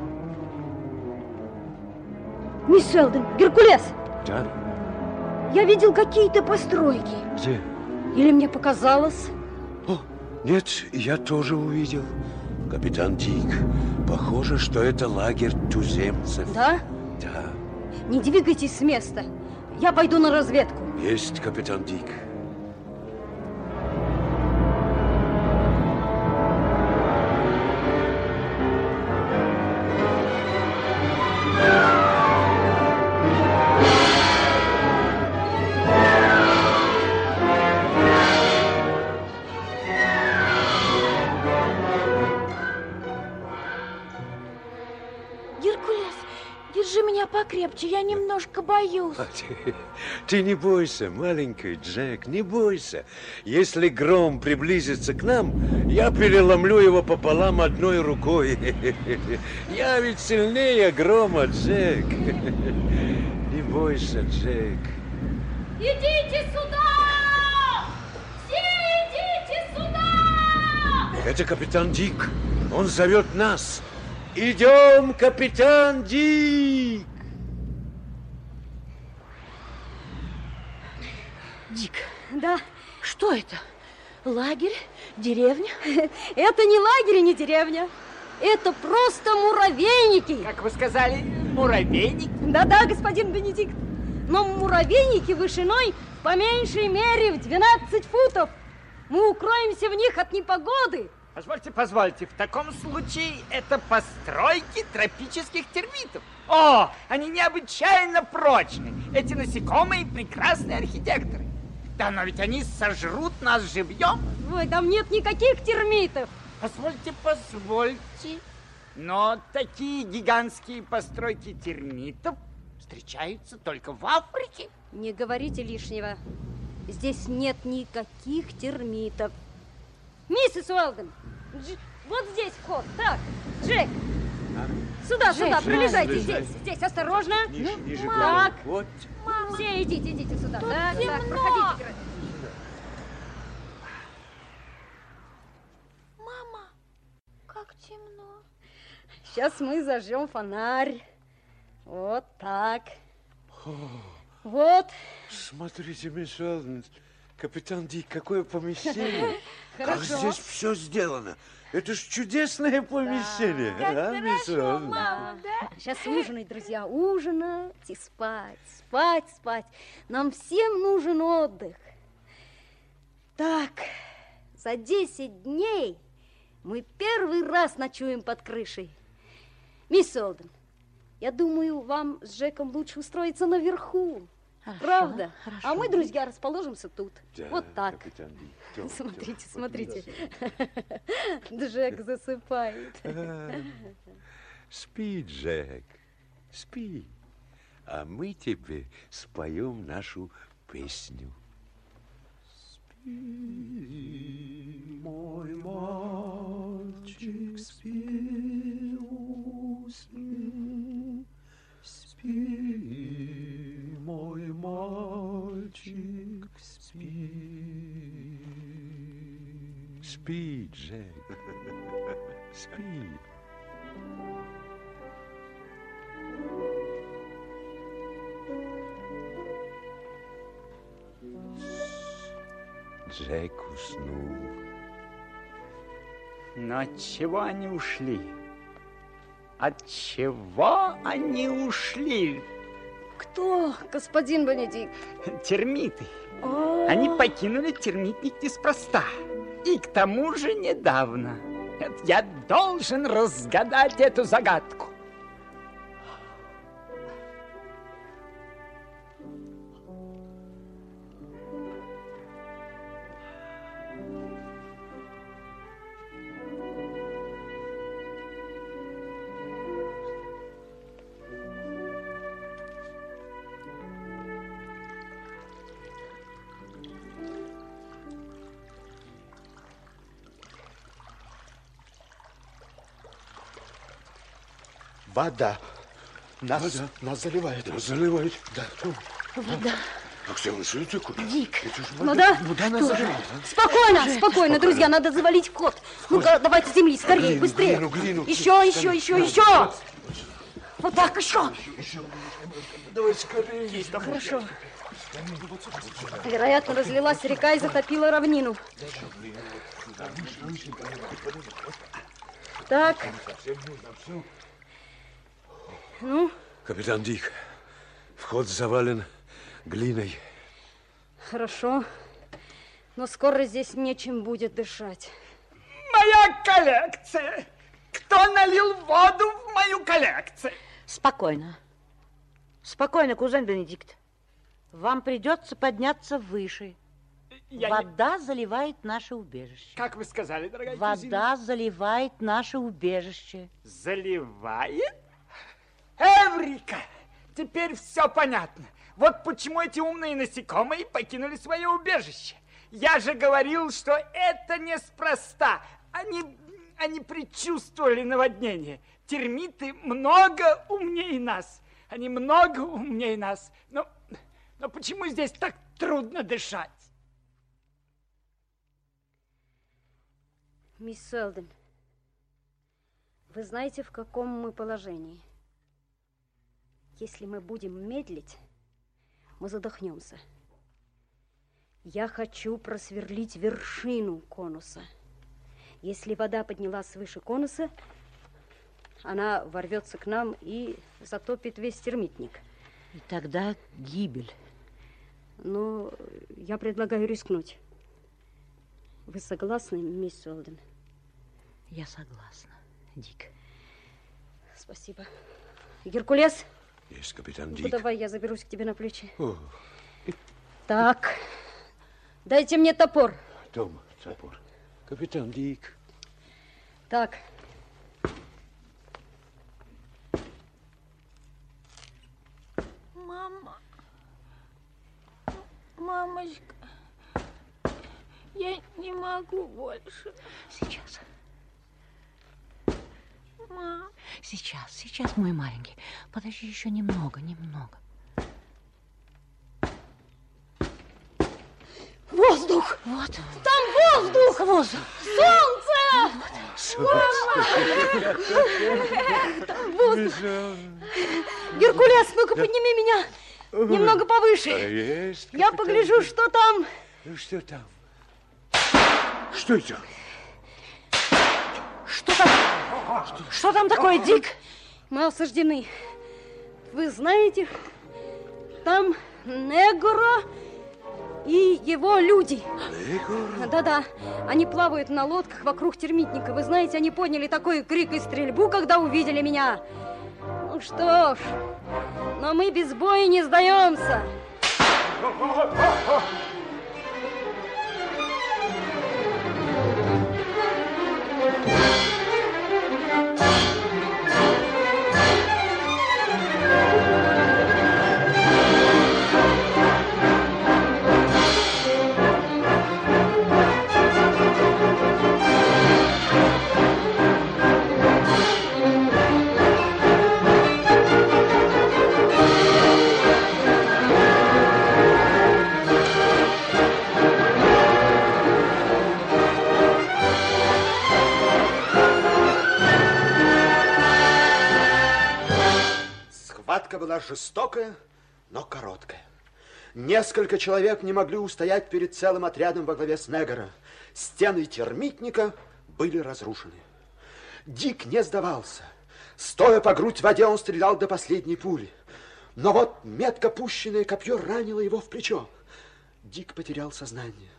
Мисс Селден, Геркулес! Да? Я видел какие-то постройки. Где? Или мне показалось? О, нет, я тоже увидел. Капитан Дик, похоже, что это лагерь туземцев. Да? Да. Не двигайтесь с места. Я пойду на разведку. Есть, капитан Дик. Покрепче, я немножко боюсь. А ты, ты не бойся, маленький Джек, не бойся. Если гром приблизится к нам, я переломлю его пополам одной рукой. Я ведь сильнее грома, Джек. Не бойся, Джек. Идите сюда! Все идите сюда! Это капитан Дик. Он зовет нас. Идем, капитан Дик! Дик, Да, что это? Лагерь? Деревня? это не лагерь и не деревня. Это просто муравейники. Как вы сказали, муравейник? Да-да, господин Бенедикт. Но муравейники вышиной по меньшей мере в 12 футов. Мы укроемся в них от непогоды. Позвольте, позвольте, в таком случае это постройки тропических термитов. О, они необычайно прочны. Эти насекомые прекрасные архитекторы. Да, но ведь они сожрут нас живьем. Ой, там нет никаких термитов. Позвольте, позвольте. Но такие гигантские постройки термитов встречаются только в Африке. Не говорите лишнего. Здесь нет никаких термитов. Миссис Уэлден, вот здесь вход. Так, Джек, сюда, сюда, пролезайте Слезай. здесь, здесь, осторожно. Ниже, Ну, ниже так. Вот. все идите, идите сюда. Тут Так, так, темно. проходите. Гра- Мама, как темно. Сейчас мы зажжем фонарь. Вот так. Вот. Смотрите, мисс Уэлден, капитан Дик, какое помещение. Как Хорошо. здесь все сделано. Это ж чудесное помещение, а, мисс Уэлден? Мама, да? Сейчас ужинать, друзья, ужинать и спать, спать, спать. Нам всем нужен отдых. Так, за 10 дней мы первый раз ночуем под крышей. Мисс Олден, я думаю, вам с Джеком лучше устроиться наверху. Хорошо, Правда? хорошо. А мы, друзья, расположимся тут. Да, вот так. капитан. Тём, Смотрите, Тём, смотрите. Джек засыпает. А, Спи, Джек, спи. А мы тебе споем нашу песню. Спи, мой мальчик, спи, усни. Спи, мой мальчик, спи. Спи, Джек. Спи. Джек уснул. Но от чего они ушли? От чего они ушли? Кто, господин Бенедикт? Термиты. О, Они покинули термитник неспроста. И к тому же недавно. Я должен разгадать эту загадку. Вода. Нас, нас заливает. Нас заливает. Да. Вода. Оксана, что это такое? Дик. Это же Ну да, Вода нас заливает. спокойно, спокойно, друзья, надо завалить вход. Ну-ка, давайте земли, скорее, Глину, быстрее. глину, глину. Еще, еще, еще, еще. Вот так, еще. Давай скорее. Есть там. Хорошо. Вероятно, разлилась река и затопила равнину. Так. Ну, Капитан Дик, вход завален глиной. хорошо. Но скоро здесь нечем будет дышать. Моя коллекция! Кто налил воду в мою коллекцию? Спокойно. Спокойно, кузен Бенедикт. Вам придется подняться выше. Я не- Вода заливает наше убежище. Как вы сказали, дорогая Вода кузина? заливает наше убежище. Заливает? Эврика! Теперь все понятно. Вот почему эти умные насекомые покинули свое убежище. Я же говорил, что это неспроста. Они, они предчувствовали наводнение. Термиты много умнее нас. Они много умнее нас. Но, но почему здесь так трудно дышать? Мисс Селден, вы знаете, в каком мы положении? Если мы будем медлить, мы задохнемся. Я хочу просверлить вершину конуса. Если вода поднялась выше конуса, она ворвется к нам и затопит весь термитник. И тогда гибель. Но я предлагаю рискнуть. Вы согласны, мисс Солден? Я согласна, Дик. Спасибо. Геркулес, Есть, капитан ну Дик. давай я заберусь к тебе на плечи. О, Так, дайте мне топор. Том, топор. Капитан Дик. Так. Мама. Мамочка. Я не могу больше. Сейчас, Мам. Сейчас, сейчас, мой маленький. Подожди еще немного, немного. Воздух! Вот. Там воздух! Воздух! Солнце! Там воздух! Геркулес, ну-ка подними меня немного повыше. Есть, Я погляжу, что там. Ну, что там? Что это? Что там? Что там такое, Дик? Мы осаждены. Вы знаете, там Негро и его люди. Да-да, они плавают на лодках вокруг термитника. Вы знаете, они подняли такой крик и стрельбу, когда увидели меня. Ну что ж, но мы без боя не сдаемся. Была жестокая, но короткая. Несколько человек не могли устоять перед целым отрядом во главе с Негора. Стены термитника были разрушены. Дик не сдавался. Стоя по грудь в воде, он стрелял до последней пули. Но вот метко пущенное копье ранило его в плечо. Дик потерял сознание.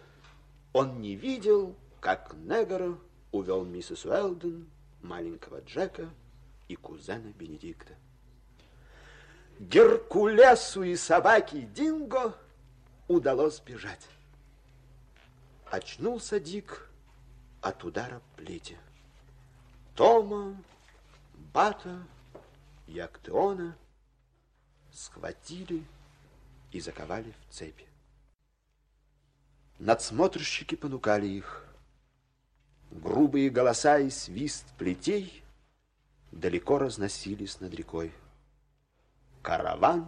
Он не видел, как Негора увел миссис Уэлден, маленького Джека и кузена Бенедикта. Геркулесу и собаке Динго удалось бежать. Очнулся Дик от удара плети. Тома, Бата и Актеона схватили и заковали в цепи. Надсмотрщики понукали их. Грубые голоса и свист плетей далеко разносились над рекой. Караван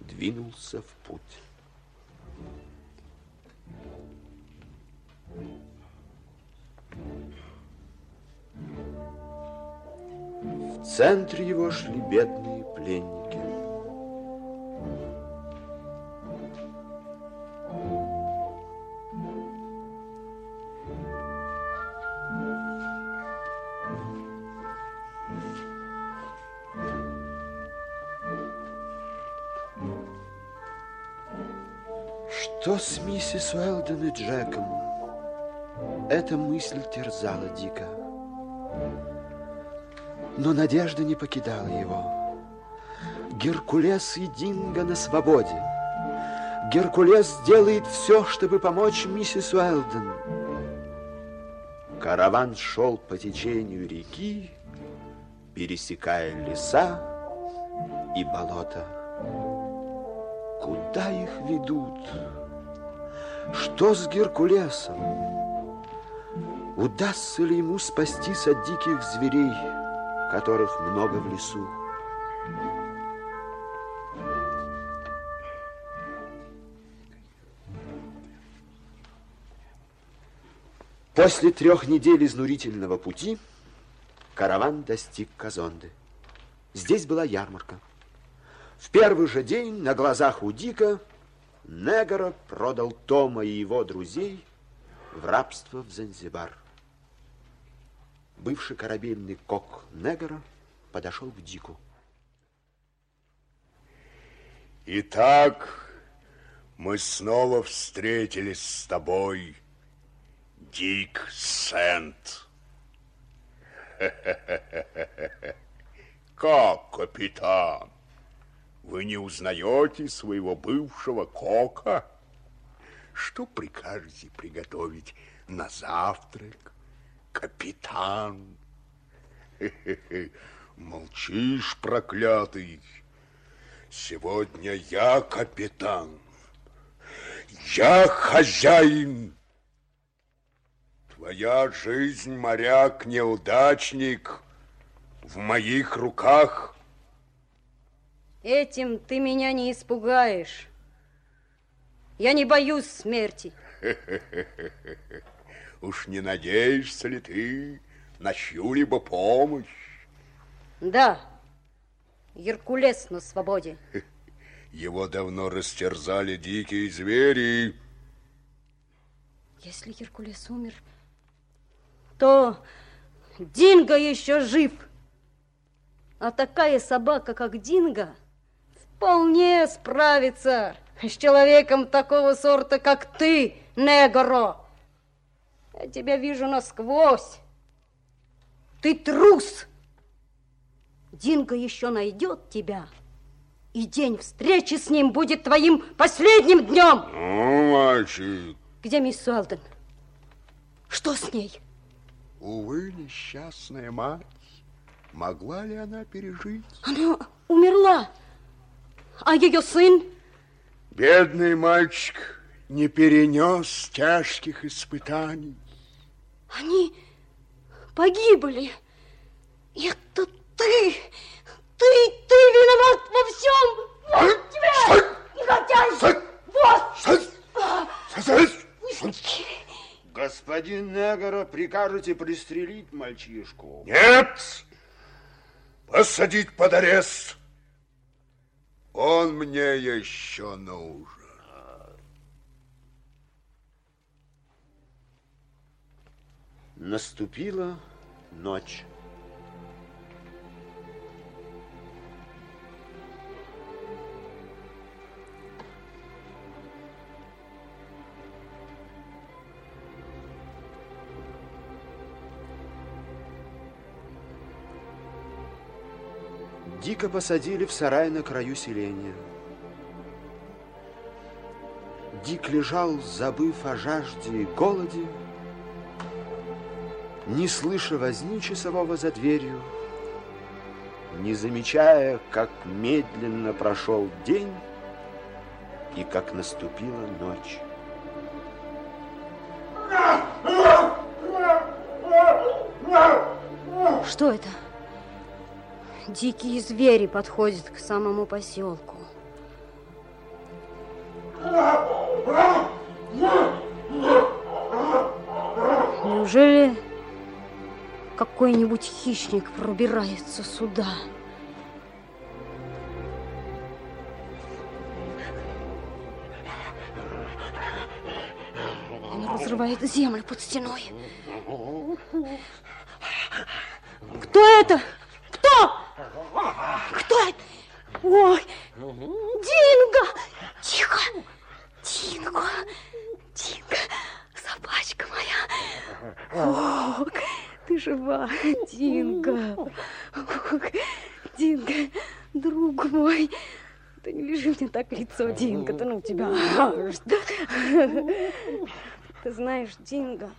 двинулся в путь. В центре его шли бедные пленники. Что с миссис Уэлден и Джеком? Эта мысль терзала Дика. Но надежда не покидала его. Геркулес и Динго на свободе. Геркулес делает все, чтобы помочь миссис Уэлден. Караван шел по течению реки, пересекая леса и болота. Куда их ведут? Что с Геркулесом? Удастся ли ему спастись от диких зверей, которых много в лесу? После трех недель изнурительного пути караван достиг Казонды. Здесь была ярмарка. В первый же день на глазах у Дика Негора продал Тома и его друзей в рабство в Занзибар. Бывший корабельный кок Негора подошел к Дику. Итак, мы снова встретились с тобой, Дик Сент. Как, капитан? Вы не узнаете своего бывшего кока? Что прикажете приготовить на завтрак, капитан? Молчишь, проклятый. Сегодня я капитан. Я хозяин. Твоя жизнь, моряк-неудачник, в моих руках. Этим ты меня не испугаешь. Я не боюсь смерти. Уж не надеешься ли ты на чью-либо помощь? Да, Геркулес на свободе. Его давно растерзали дикие звери. Если Геркулес умер, то Динго еще жив. А такая собака, как Динго, вполне справится с человеком такого сорта, как ты, Негро. Я тебя вижу насквозь. Ты трус. Динго еще найдет тебя, и день встречи с ним будет твоим последним днем. Ну, мальчик. Где мисс Уэлден? Что с ней? Увы, несчастная мать. Могла ли она пережить? Она умерла. А ее сын? Бедный мальчик не перенес тяжких испытаний. Они погибли. Это ты, ты, ты виноват во всем. Вот тебя, негодяй. Вот. Господин Негора, прикажете пристрелить мальчишку? Нет! Посадить под арест. Он мне еще нужен. Наступила ночь. Дика посадили в сарай на краю селения. Дик лежал, забыв о жажде и голоде, не слыша возни часового за дверью, не замечая, как медленно прошел день и как наступила ночь. Что это? Дикие звери подходят к самому поселку. Неужели какой-нибудь хищник пробирается сюда? Он разрывает землю под стеной. Кто это? Кто? Кто это? Ой, Динго! Тихо! Динго! Динго! Собачка моя! О, ты жива, Динго! Ох, Динго, друг мой! Ты не лежи мне так лицо, Динго, да ну тебя. Ты знаешь, Динго,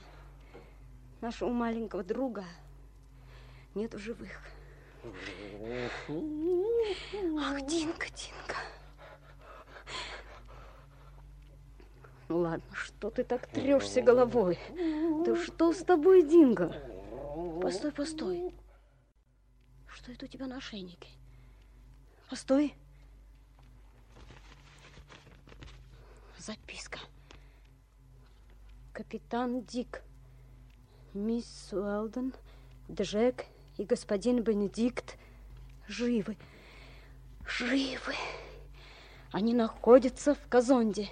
нашего маленького друга нет в живых. Ах, Динка, Динка. Ну ладно, что ты так трешься головой? Да что с тобой, Динго? Постой, постой. Что это у тебя на ошейнике? Постой. Записка. Капитан Дик. Мисс Уэлден, Джек и господин Бенедикт живы. Живы. Они находятся в Казонде.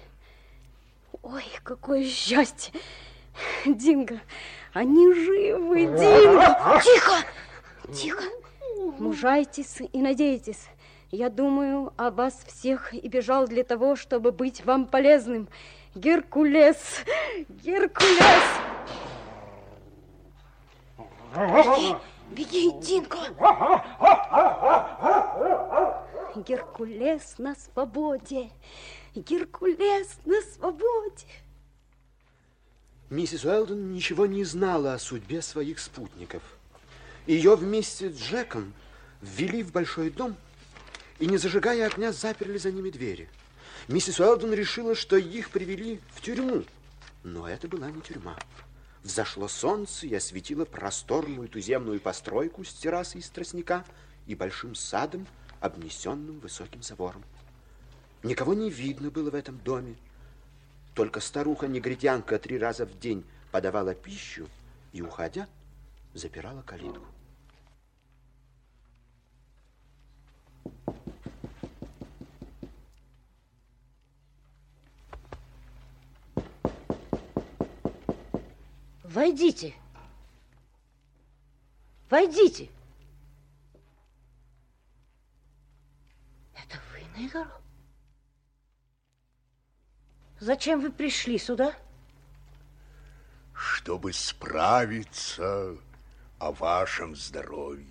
Ой, какое счастье! Динго, они живы, Динго! Тихо! Тихо! Мужайтесь и надейтесь. Я думаю о вас всех и бежал для того, чтобы быть вам полезным. Геркулес! Геркулес! Беги, беги, Динго! Геркулес на свободе! Геркулес на свободе! Миссис Уэлдон ничего не знала о судьбе своих спутников. Ее вместе с Джеком ввели в большой дом и, не зажигая огня, заперли за ними двери. Миссис Уэлдон решила, что их привели в тюрьму. Но это была не тюрьма. Взошло солнце и осветило просторную туземную постройку с террасой из тростника и большим садом, обнесенным высоким забором. Никого не видно было в этом доме. Только старуха-негритянка три раза в день подавала пищу и, уходя, запирала калитку. Войдите. Войдите. Это вы, Негро? Зачем вы пришли сюда? Чтобы справиться о вашем здоровье.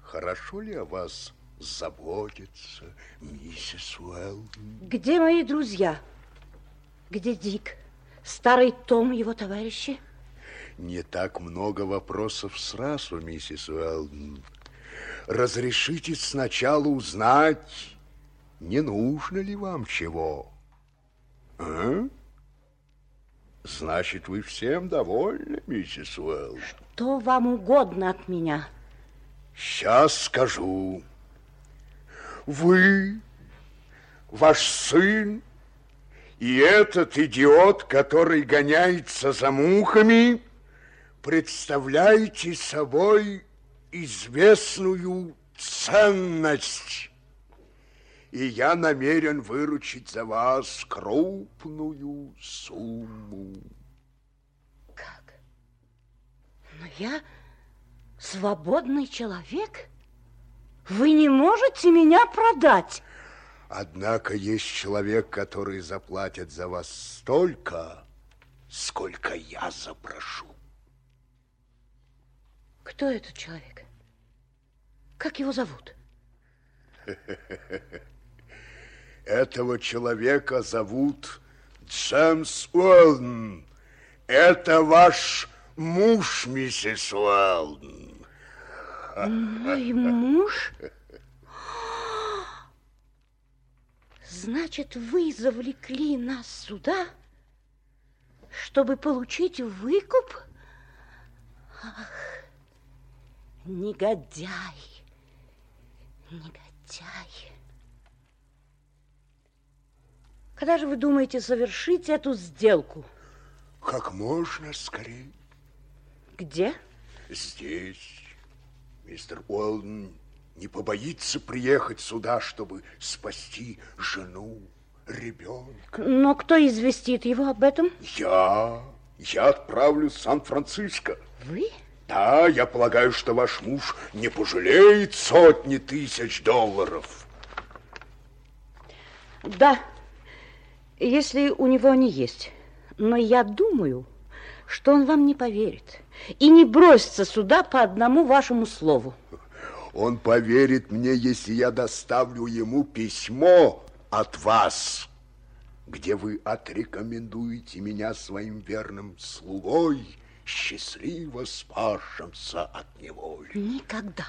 Хорошо ли о вас заботиться, миссис Уэлдон? Где мои друзья? Где Дик? Старый Том, его товарищи? Не так много вопросов сразу, миссис Уэлдон. Разрешите сначала узнать, не нужно ли вам чего? А? Значит, вы всем довольны, миссис Уэлл? Что вам угодно от меня? Сейчас скажу. Вы, ваш сын и этот идиот, который гоняется за мухами, представляете собой известную ценность. и я намерен выручить за вас крупную сумму. Как? Но я свободный человек? Вы не можете меня продать. Однако есть человек, который заплатит за вас столько, сколько я запрошу. Кто этот человек? Как его зовут? Этого человека зовут Джеймс Уэллен. Это ваш муж, миссис Уэллен. Мой муж? Значит, вы завлекли нас сюда, чтобы получить выкуп? Ах, негодяй, негодяй. Когда же вы думаете совершить эту сделку? Как можно скорее. Где? Здесь. Мистер Уэллен не побоится приехать сюда, чтобы спасти жену, ребенка. Но кто известит его об этом? Я. Я отправлюсь в Сан-Франциско. Вы? Да, я полагаю, что ваш муж не пожалеет сотни тысяч долларов. Да, если у него они есть. Но я думаю, что он вам не поверит и не бросится сюда по одному вашему слову. Он поверит мне, если я доставлю ему письмо от вас, где вы отрекомендуете меня своим верным слугой, счастливо спасшимся от неволи. Никогда.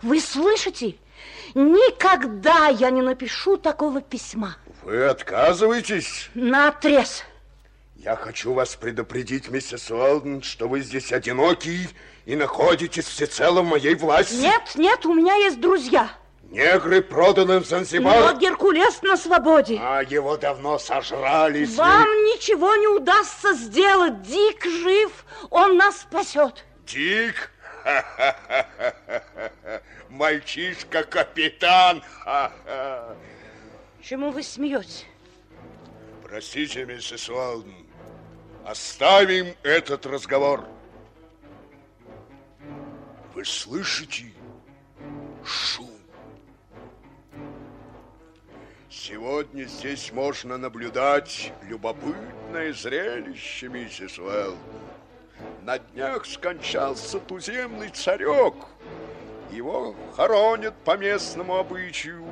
Вы слышите? Никогда я не напишу такого письма. Вы отказываетесь? На отрез. Я хочу вас предупредить, миссис Уэлден, что вы здесь одинокий и находитесь всецело в моей власти. Нет, нет, у меня есть друзья. Негры проданы в Занзибар. Но Геркулес на свободе. А его давно сожрали. Вам ничего не удастся сделать. Дик жив, он нас спасет. Дик? Мальчишка-капитан. Чему вы смеетесь? Простите, миссис Уэлден, оставим этот разговор. Вы слышите шум? Сегодня здесь можно наблюдать любопытное зрелище, миссис Уэлден. На днях скончался туземный царек. Его хоронят по местному обычаю.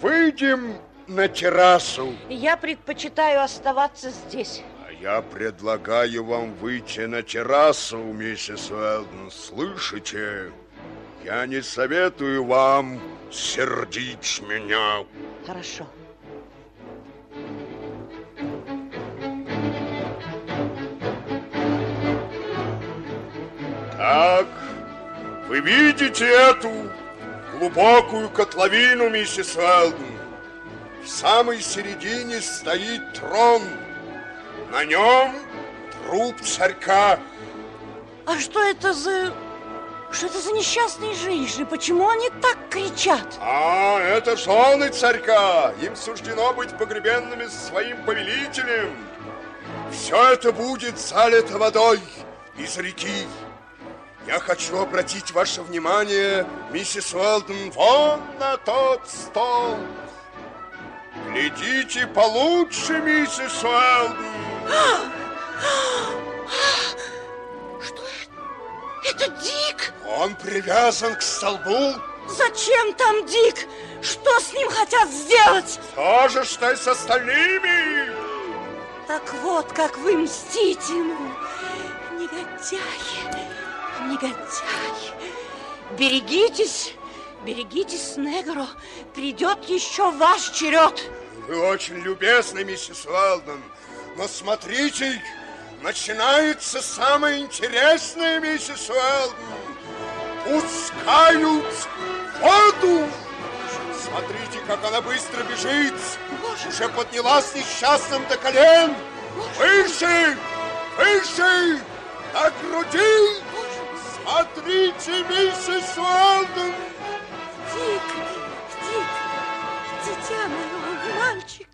Выйдем на террасу. Я предпочитаю оставаться здесь. А я предлагаю вам выйти на террасу, миссис Уэлден. Слышите? Я не советую вам сердить меня. Хорошо. Так, вы видите эту глубокую котловину, миссис Уэлден? В самой середине стоит трон. На нем труп царька. А что это за... Что это за несчастные женщины? Почему они так кричат? А, это жены царька. Им суждено быть погребенными своим повелителем. Все это будет залито водой из реки. Я хочу обратить ваше внимание, миссис Уэлден, вон на тот стол. Глядите получше, миссис Уэлден. Что это? Это Дик! Он привязан к столбу. Зачем там Дик? Что с ним хотят сделать? То же, что и с остальными. Так вот, как вы мстите ему. Негодяй, негодяй. Берегитесь, берегитесь, Негро. Придет еще ваш черед. Вы очень любезны, миссис Уэлден. Но смотрите, начинается самое интересное, миссис Уэлден. Пускают воду. Смотрите, как она быстро бежит. Боже. Уже поднялась несчастным до колен. Выше, выше, на груди. Смотрите, миссис Уэлден. Дик, Дик, Где мой мальчик?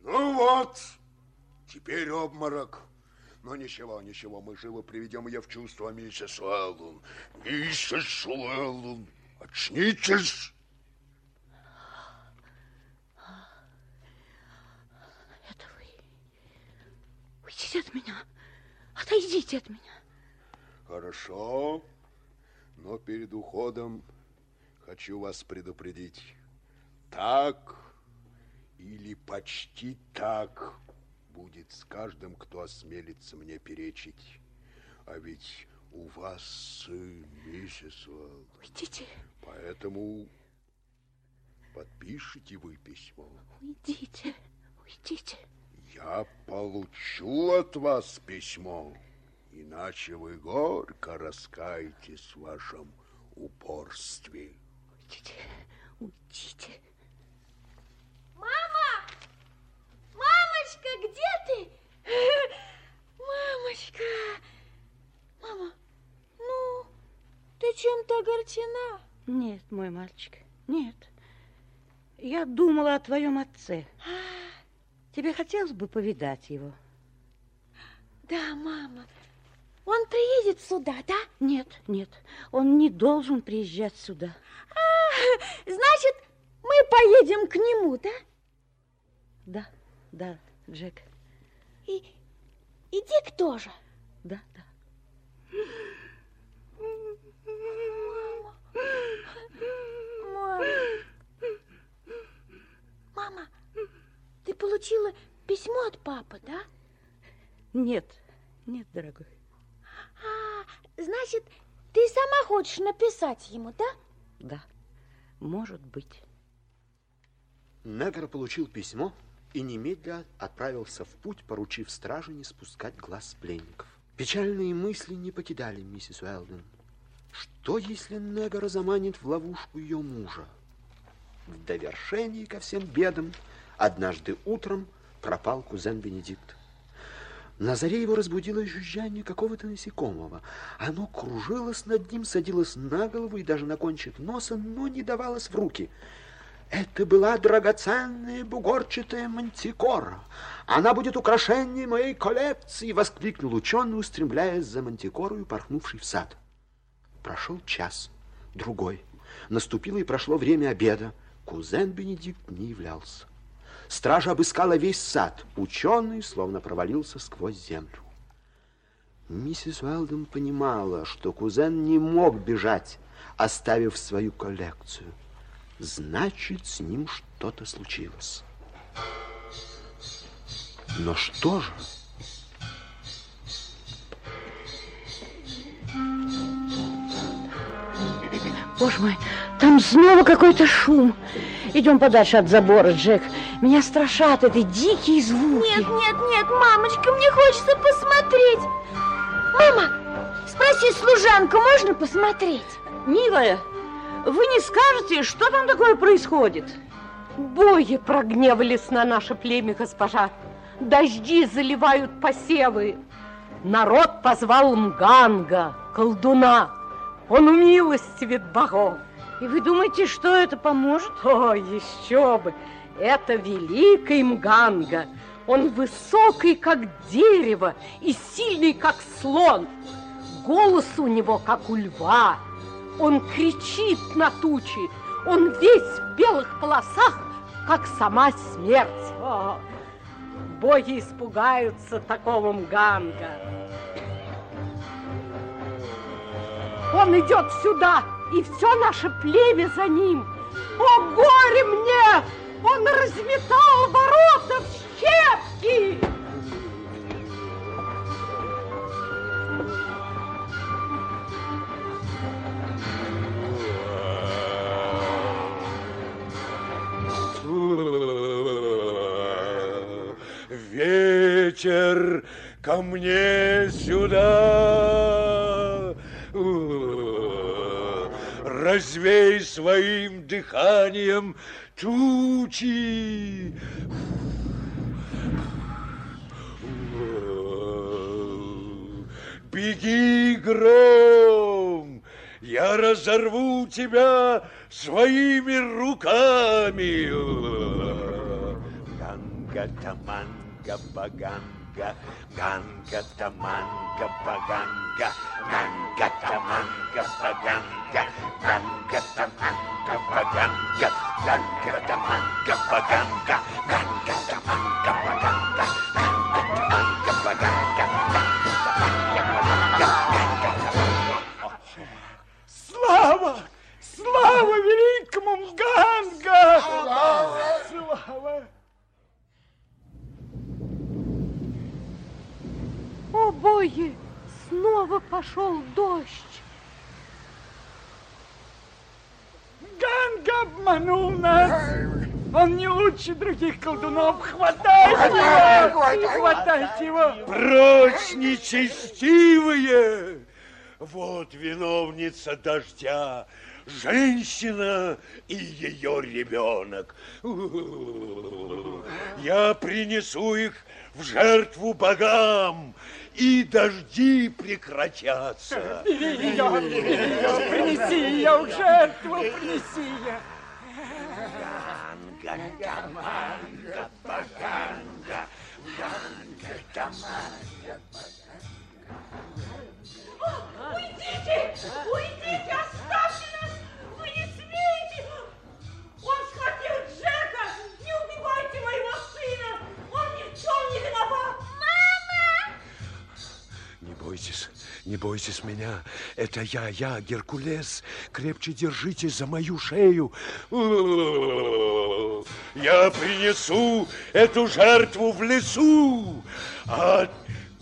Ну вот, теперь обморок. Но ничего, ничего, мы живо приведем ее в чувство, миссис Уэллон. Миссис Уэллон, очнитесь. Это вы. Уйдите от меня. Отойдите от меня. Хорошо, но перед уходом хочу вас предупредить. Так или почти так будет с каждым, кто осмелится мне перечить. А ведь у вас сын, миссис Уэлл. Уйдите. Поэтому подпишите вы письмо. Уйдите. Уйдите. Я получу от вас письмо, иначе вы горько раскаетесь в вашем упорстве. Уйдите. Уйдите. Мама! Мамочка, где ты? Мамочка! Мама, ну, ты чем-то огорчена? Нет, мой мальчик, нет. Я думала о твоем отце. Тебе хотелось бы повидать его? Да, мама. Он приедет сюда, да? Нет, нет, он не должен приезжать сюда. А, значит, мы поедем к нему, да? Да, да, Джек. И, и Дик тоже? Да, да. Мама. Мама. Мама, ты получила письмо от папы, да? Нет, нет, дорогой. Значит, ты сама хочешь написать ему, да? Да, может быть. Негр получил письмо и немедля отправился в путь, поручив страже не спускать глаз с пленников. Печальные мысли не покидали миссис Уэлден. Что, если Негра заманит в ловушку ее мужа? В довершении ко всем бедам однажды утром пропал кузен Бенедикт. На заре его разбудило жужжание какого-то насекомого. Оно кружилось над ним, садилось на голову и даже на кончик носа, но не давалось в руки. Это была драгоценная бугорчатая мантикора. Она будет украшением моей коллекции, воскликнул ученый, устремляясь за мантикорою, порхнувший в сад. Прошел час, другой. Наступило и прошло время обеда. Кузен Бенедикт не являлся. Стража обыскала весь сад. Ученый словно провалился сквозь землю. Миссис Уэлден понимала, что кузен не мог бежать, оставив свою коллекцию. Значит, с ним что-то случилось. Но что же? Боже мой, там снова какой-то шум. Идем подальше от забора, Джек. Меня страшат эти дикие звуки. Нет, нет, нет, мамочка, мне хочется посмотреть. Мама, спроси служанку, можно посмотреть? Милая, вы не скажете, что там такое происходит? Бои прогневались на наше племя, госпожа. Дожди заливают посевы. Народ позвал Мганга, колдуна. Он умилостивит богов. И вы думаете, что это поможет? О, еще бы! Это великий Мганга. Он высокий, как дерево, и сильный, как слон. Голос у него, как у льва. Он кричит на тучи. Он весь в белых полосах, как сама смерть. О, боги испугаются такого Мганга. Он идет сюда, и все наше племя за ним. О, горе мне! Он разметал ворота в щепки! Ветер ко мне сюда, развей своим дыханием тучи. Беги, гром, я разорву тебя своими руками. ганга таманга баганга, ганга таманга баганга, ганга таманга баганга, ганга таманга баганга, ганга таманга Снова пошел дождь. Ганга обманул нас! Он не лучше других колдунов. Хватайте его! Хватайте его! Прочь, нечестивые! Вот виновница дождя, женщина и ее ребенок. Я принесу их в жертву богам, и дожди прекратятся. Бери ее, принеси ее жертву, принеси ее. Ганга, таманга, баганга, ганга, таманга, бойтесь, не бойтесь меня. Это я, я, Геркулес. Крепче держитесь за мою шею. Я принесу эту жертву в лесу, а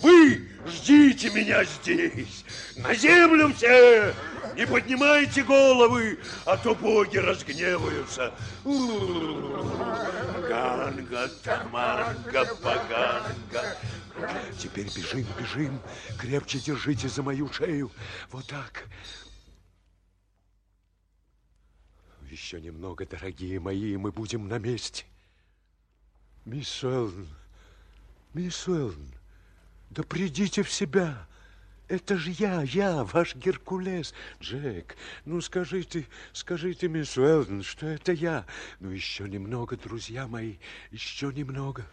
вы ждите меня здесь. На землю все! Не поднимайте головы, а то боги разгневаются. Ганга, таманга, паганга. Теперь бежим, бежим. Крепче держите за мою шею. Вот так. Еще немного, дорогие мои, мы будем на месте. Мисс Уэллен, мисс Уэллен, да придите в себя. Это же я, я, ваш Геркулес. Джек, ну скажите, скажите, мисс Уэллен, что это я. Ну еще немного, друзья мои, еще немного.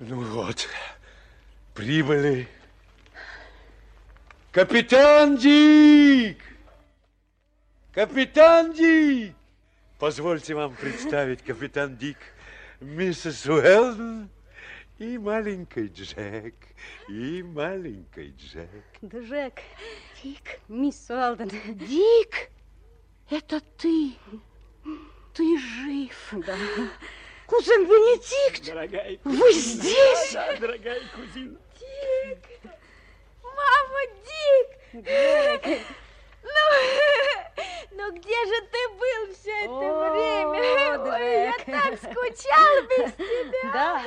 Ну вот, прибыли. Капитан Дик! Капитан Дик! Позвольте вам представить, капитан Дик, миссис Уэллен и маленький Джек, и маленький Джек. Джек, Дик, мисс Уэлден. Дик, это ты. Ты жив. Да. Кузен Бенедикт, Дорогая вы кузина. здесь? Да, дорогая кузина. Дик! Мама, Дик! Джек. Ну, ну где же ты был все это О, время? Ой, я так скучал без тебя. Да.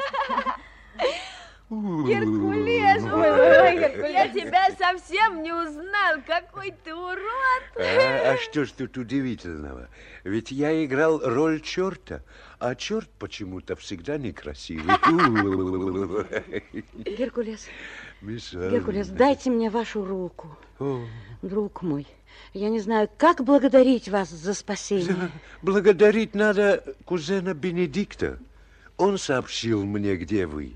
Геркулес, ой, ой, Геркулес. я тебя совсем не узнал. Какой ты урод. А, а что ж тут удивительного? Ведь я играл роль черта, а черт почему-то всегда некрасивый. Геркулес, Мисс Геркулес, дайте мне вашу руку. О, Друг мой, я не знаю, как благодарить вас за спасение. Благодарить надо кузена Бенедикта. Он сообщил мне, где вы.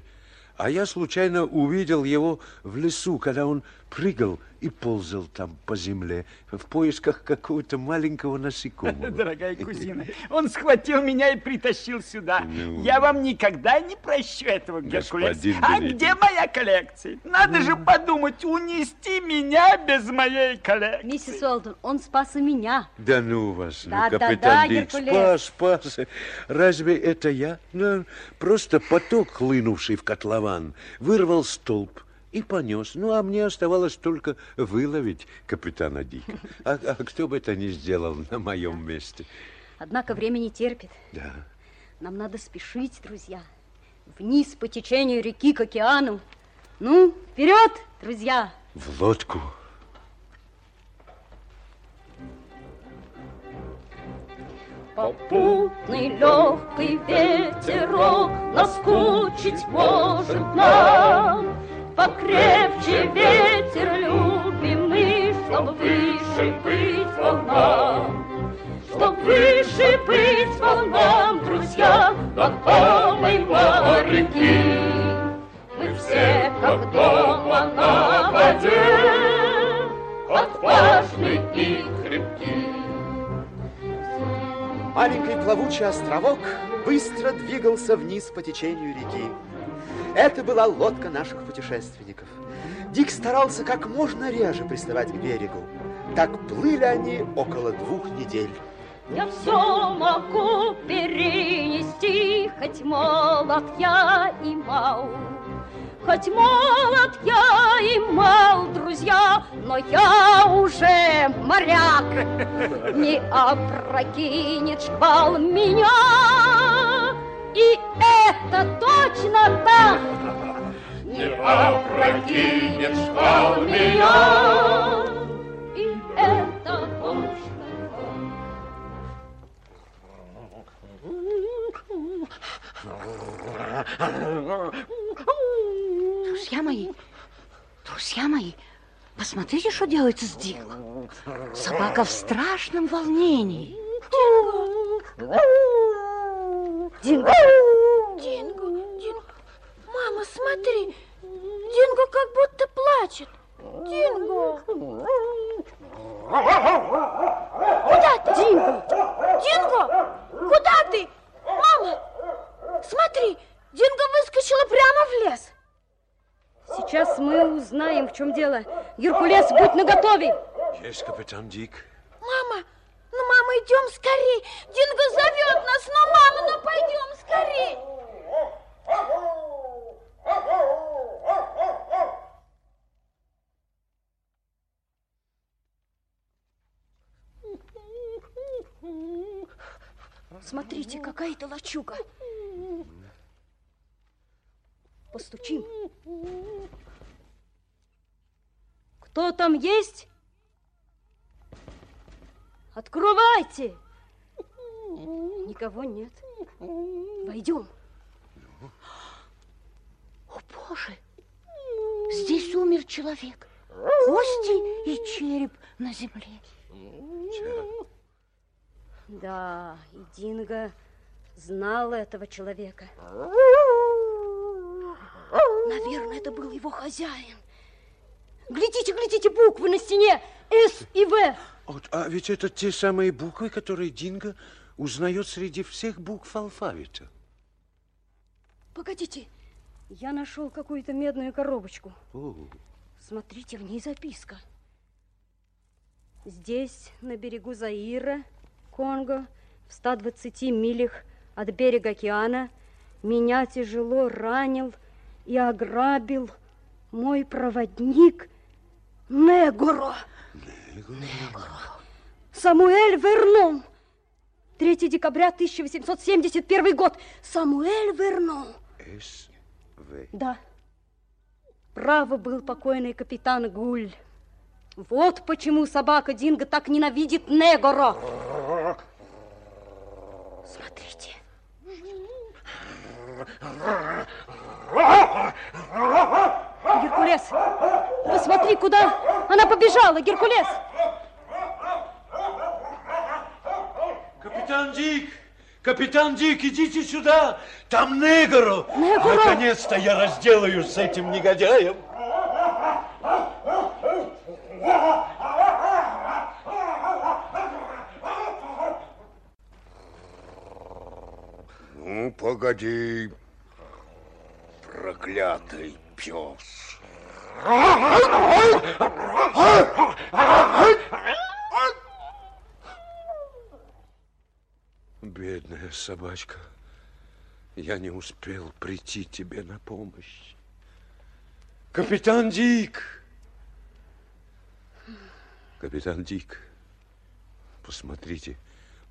А я случайно увидел его в лесу, когда он прыгал и ползал там по земле в поисках какого-то маленького насекомого. Дорогая кузина, он схватил меня и притащил сюда. Ну. Я вам никогда не прощу этого, Геркулес. Господин А Бенедикт. где моя коллекция? Надо же подумать, унести меня без моей коллекции. Миссис Уэлден, он спас и меня. Да ну вас, ну, Да, да, капитан да, Дик, Геркулес. спас, спас. Разве это я? Ну, просто поток, хлынувший в котлован, вырвал столб и понес. Ну, а мне оставалось только выловить капитана Дика. А, а кто бы это ни сделал на моем месте? Однако время не терпит. Да. Нам надо спешить, друзья. Вниз по течению реки к океану. Ну, вперед, друзья! В лодку. Попутный легкий ветерок Наскучить может нам покрепче ветер любимый, чтоб выше быть волнам. Чтоб выше быть волнам, друзья, над полной моряки. Мы все, как дома на воде, отважны и крепки. Маленький плавучий островок быстро двигался вниз по течению реки. Это была лодка наших путешественников. Дик старался как можно реже приставать к берегу. Так плыли они около двух недель. Я все могу перенести, хоть молод я и мал. Хоть молод я и мал, друзья, но я уже моряк. Не опрокинет шквал меня, и это точно так. Не опрокинет шквал меня, и это точно Друзья мои, друзья мои, посмотрите, что делается с Диком. Собака в страшном волнении. Динго! Динго, Динго. Мама, смотри, Динго как будто плачет. Динго! Куда ты? Динго! Динго! Куда ты? Мама, смотри, Динго выскочила прямо в лес. Сейчас мы узнаем, в чем дело. Геркулес, будь наготове. Есть, капитан Дик. Мама, ну, мама, идем скорей. Динго зовет нас. Ну, мама, ну, пойдем скорей. Смотрите, какая-то лачуга. Постучим. Кто там есть? Открывайте! Никого нет. Войдем. О, Боже! Здесь умер человек. Кости и череп на земле. Да, и Динго знал этого человека. Наверное, это был его хозяин. Глядите, глядите, буквы на стене. С и В. Вот, а ведь это те самые буквы, которые Динго узнает среди всех букв алфавита. Погодите, я нашел какую-то медную коробочку. О, Смотрите, в ней записка. Здесь, на берегу Заира, Конго, в 120 милях от берега океана, меня тяжело ранил и ограбил мой проводник Негоро. Негоро. Самуэль Вернон. 3 декабря 1871 год. Самуэль Вернон. С, В. Да. Право был покойный капитан Гуль. Вот почему собака Динго так ненавидит Негоро. Смотрите. Геркулес, посмотри, куда она побежала, Геркулес. Капитан Дик! Капитан Дик, идите сюда! Там! Негоро! Наконец-то я разделаюсь с этим негодяем! Ну, погоди, проклятый пес. Бедная собачка, я не успел прийти тебе на помощь. Капитан Дик! Капитан Дик, посмотрите,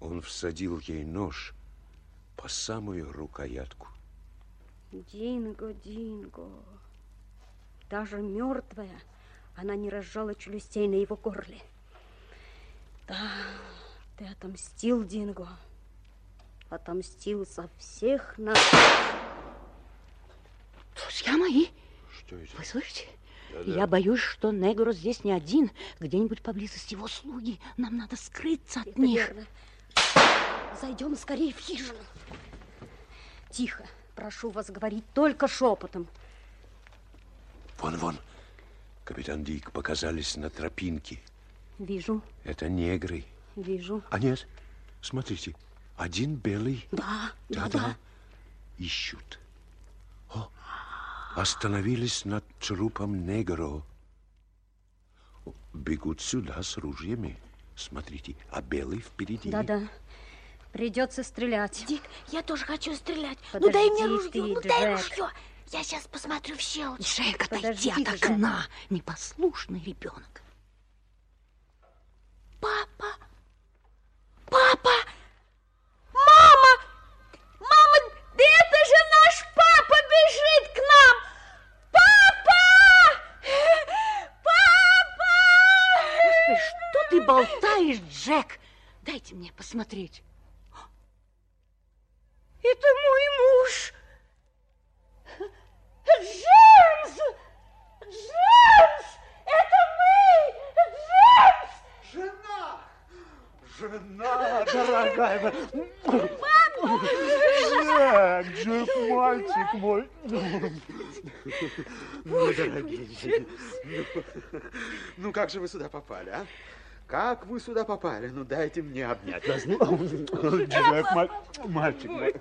он всадил ей нож по самую рукоятку. Динго, Динго. Даже мертвая, она не разжала челюстей на его горле. Да, ты отомстил, Динго. Отомстил за всех нас. Друзья мои, Что это? вы слышите? Да-да. Я боюсь, что Негро здесь не один. Где-нибудь поблизости его слуги. Нам надо скрыться от Это них. верно. Зайдем скорее в хижину. Тихо. Прошу вас говорить только шепотом. Вон, вон. Капитан Дик показались на тропинке. Вижу, Это негры. вижу. А нет, смотрите, Один белый. Да, да, Да-да. да. Ищут. О, остановились над трупом Негро. Бегут сюда с ружьями. Смотрите, а белый впереди. Да-да. Придется стрелять. Дик, я тоже хочу стрелять. Подожди ну дай мне ты, ружье, ну дай Джек. ружье. Я сейчас посмотрю в щелочку. Джек, отойди Подождите от окна. Непослушный ребенок. Папа! Папа! Мама! Мама, да это же наш папа бежит к нам! Папа! Папа! Господи, что ты болтаешь, Джек? Дайте мне посмотреть. Это мой муж! Джеймс! Джеймс! Это мы! Джеймс! Жена! Жена, дорогая моя. Джек, Джек, мальчик мой. Ну, дорогие, ну, ну как же вы сюда попали, а? Как вы сюда попали? Ну, дайте мне обнять вас. Ну, мальчик мой.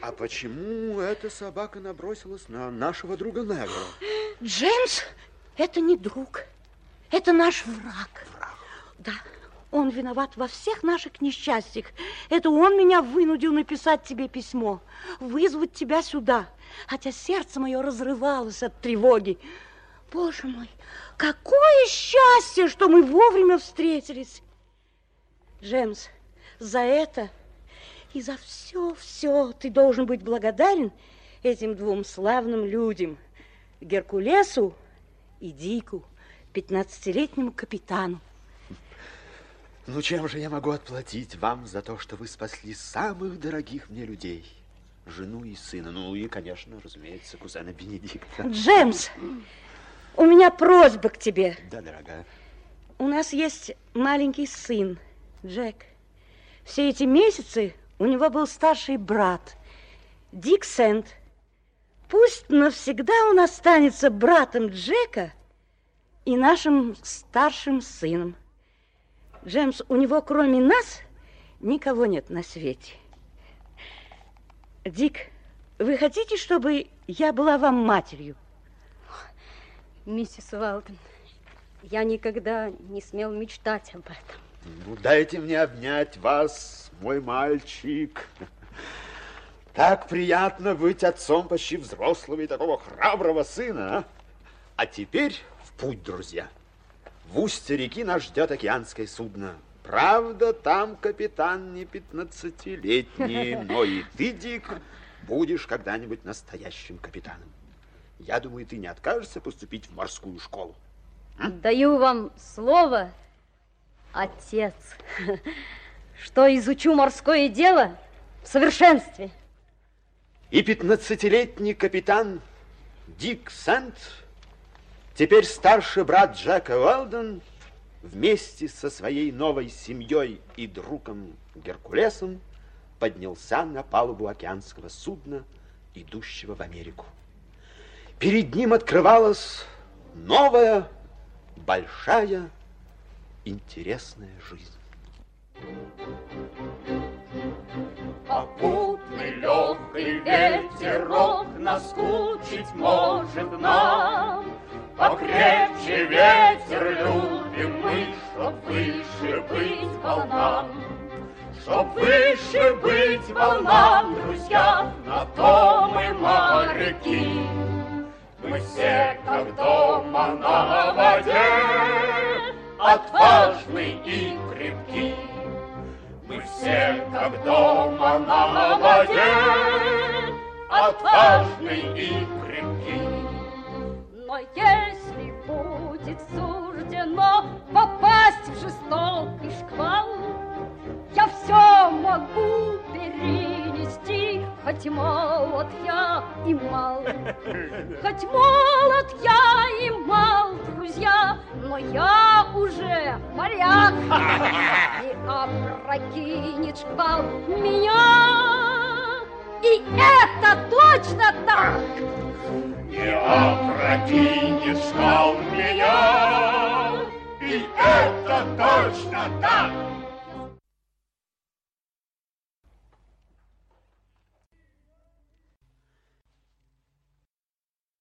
А почему эта собака набросилась на нашего друга Негра? Джеймс, это не друг. Это наш враг. Да, он виноват во всех наших несчастьях. Это он меня вынудил написать тебе письмо, вызвать тебя сюда. Хотя сердце мое разрывалось от тревоги. Боже мой, какое счастье, что мы вовремя встретились. Джеймс, за это и за все-все ты должен быть благодарен этим двум славным людям, Геркулесу и Дику, пятнадцатилетнему капитану. Ну, чем же я могу отплатить вам за то, что вы спасли самых дорогих мне людей? Жену и сына. Ну, и, конечно, разумеется, кузена Бенедикта. Джеймс, у меня просьба к тебе. Да, дорогая. У нас есть маленький сын, Джек. Все эти месяцы у него был старший брат, Дик Сент. Пусть навсегда он останется братом Джека и нашим старшим сыном. Джеймс, у него кроме нас никого нет на свете. Дик, вы хотите, чтобы я была вам матерью? Миссис Уэлтон, я никогда не смел мечтать об этом. Ну, дайте мне обнять вас, мой мальчик. Так приятно быть отцом почти взрослого и такого храброго сына. А, а теперь в путь, друзья. В устье реки нас ждет океанское судно. Правда, там капитан не пятнадцатилетний, но и ты, Дик, будешь когда-нибудь настоящим капитаном. Я думаю, ты не откажешься поступить в морскую школу. Даю вам слово, отец, что изучу морское дело в совершенстве. И пятнадцатилетний капитан Дик Сент, теперь старший брат Джека Уэлден, вместе со своей новой семьей и другом Геркулесом поднялся на палубу океанского судна, идущего в Америку. Перед ним открывалась новая, большая, интересная жизнь. Попутный легкий ветерок наскучить может нам. Покрепче ветер любим мы, чтоб выше быть волнам. Чтоб выше быть волнам, друзья, на то мы моряки. Мы все, как дома на воде, отважны и крепки. Мы все, как дома на воде, отважны и крепки. Но если будет суждено попасть в жестокий шквал, я все могу перенести, хоть молод я и мал. Хоть молод я и мал, друзья, но я уже моряк. И опрокинет шквал меня, и это точно так. Не опрокинет шквал меня, и это точно так.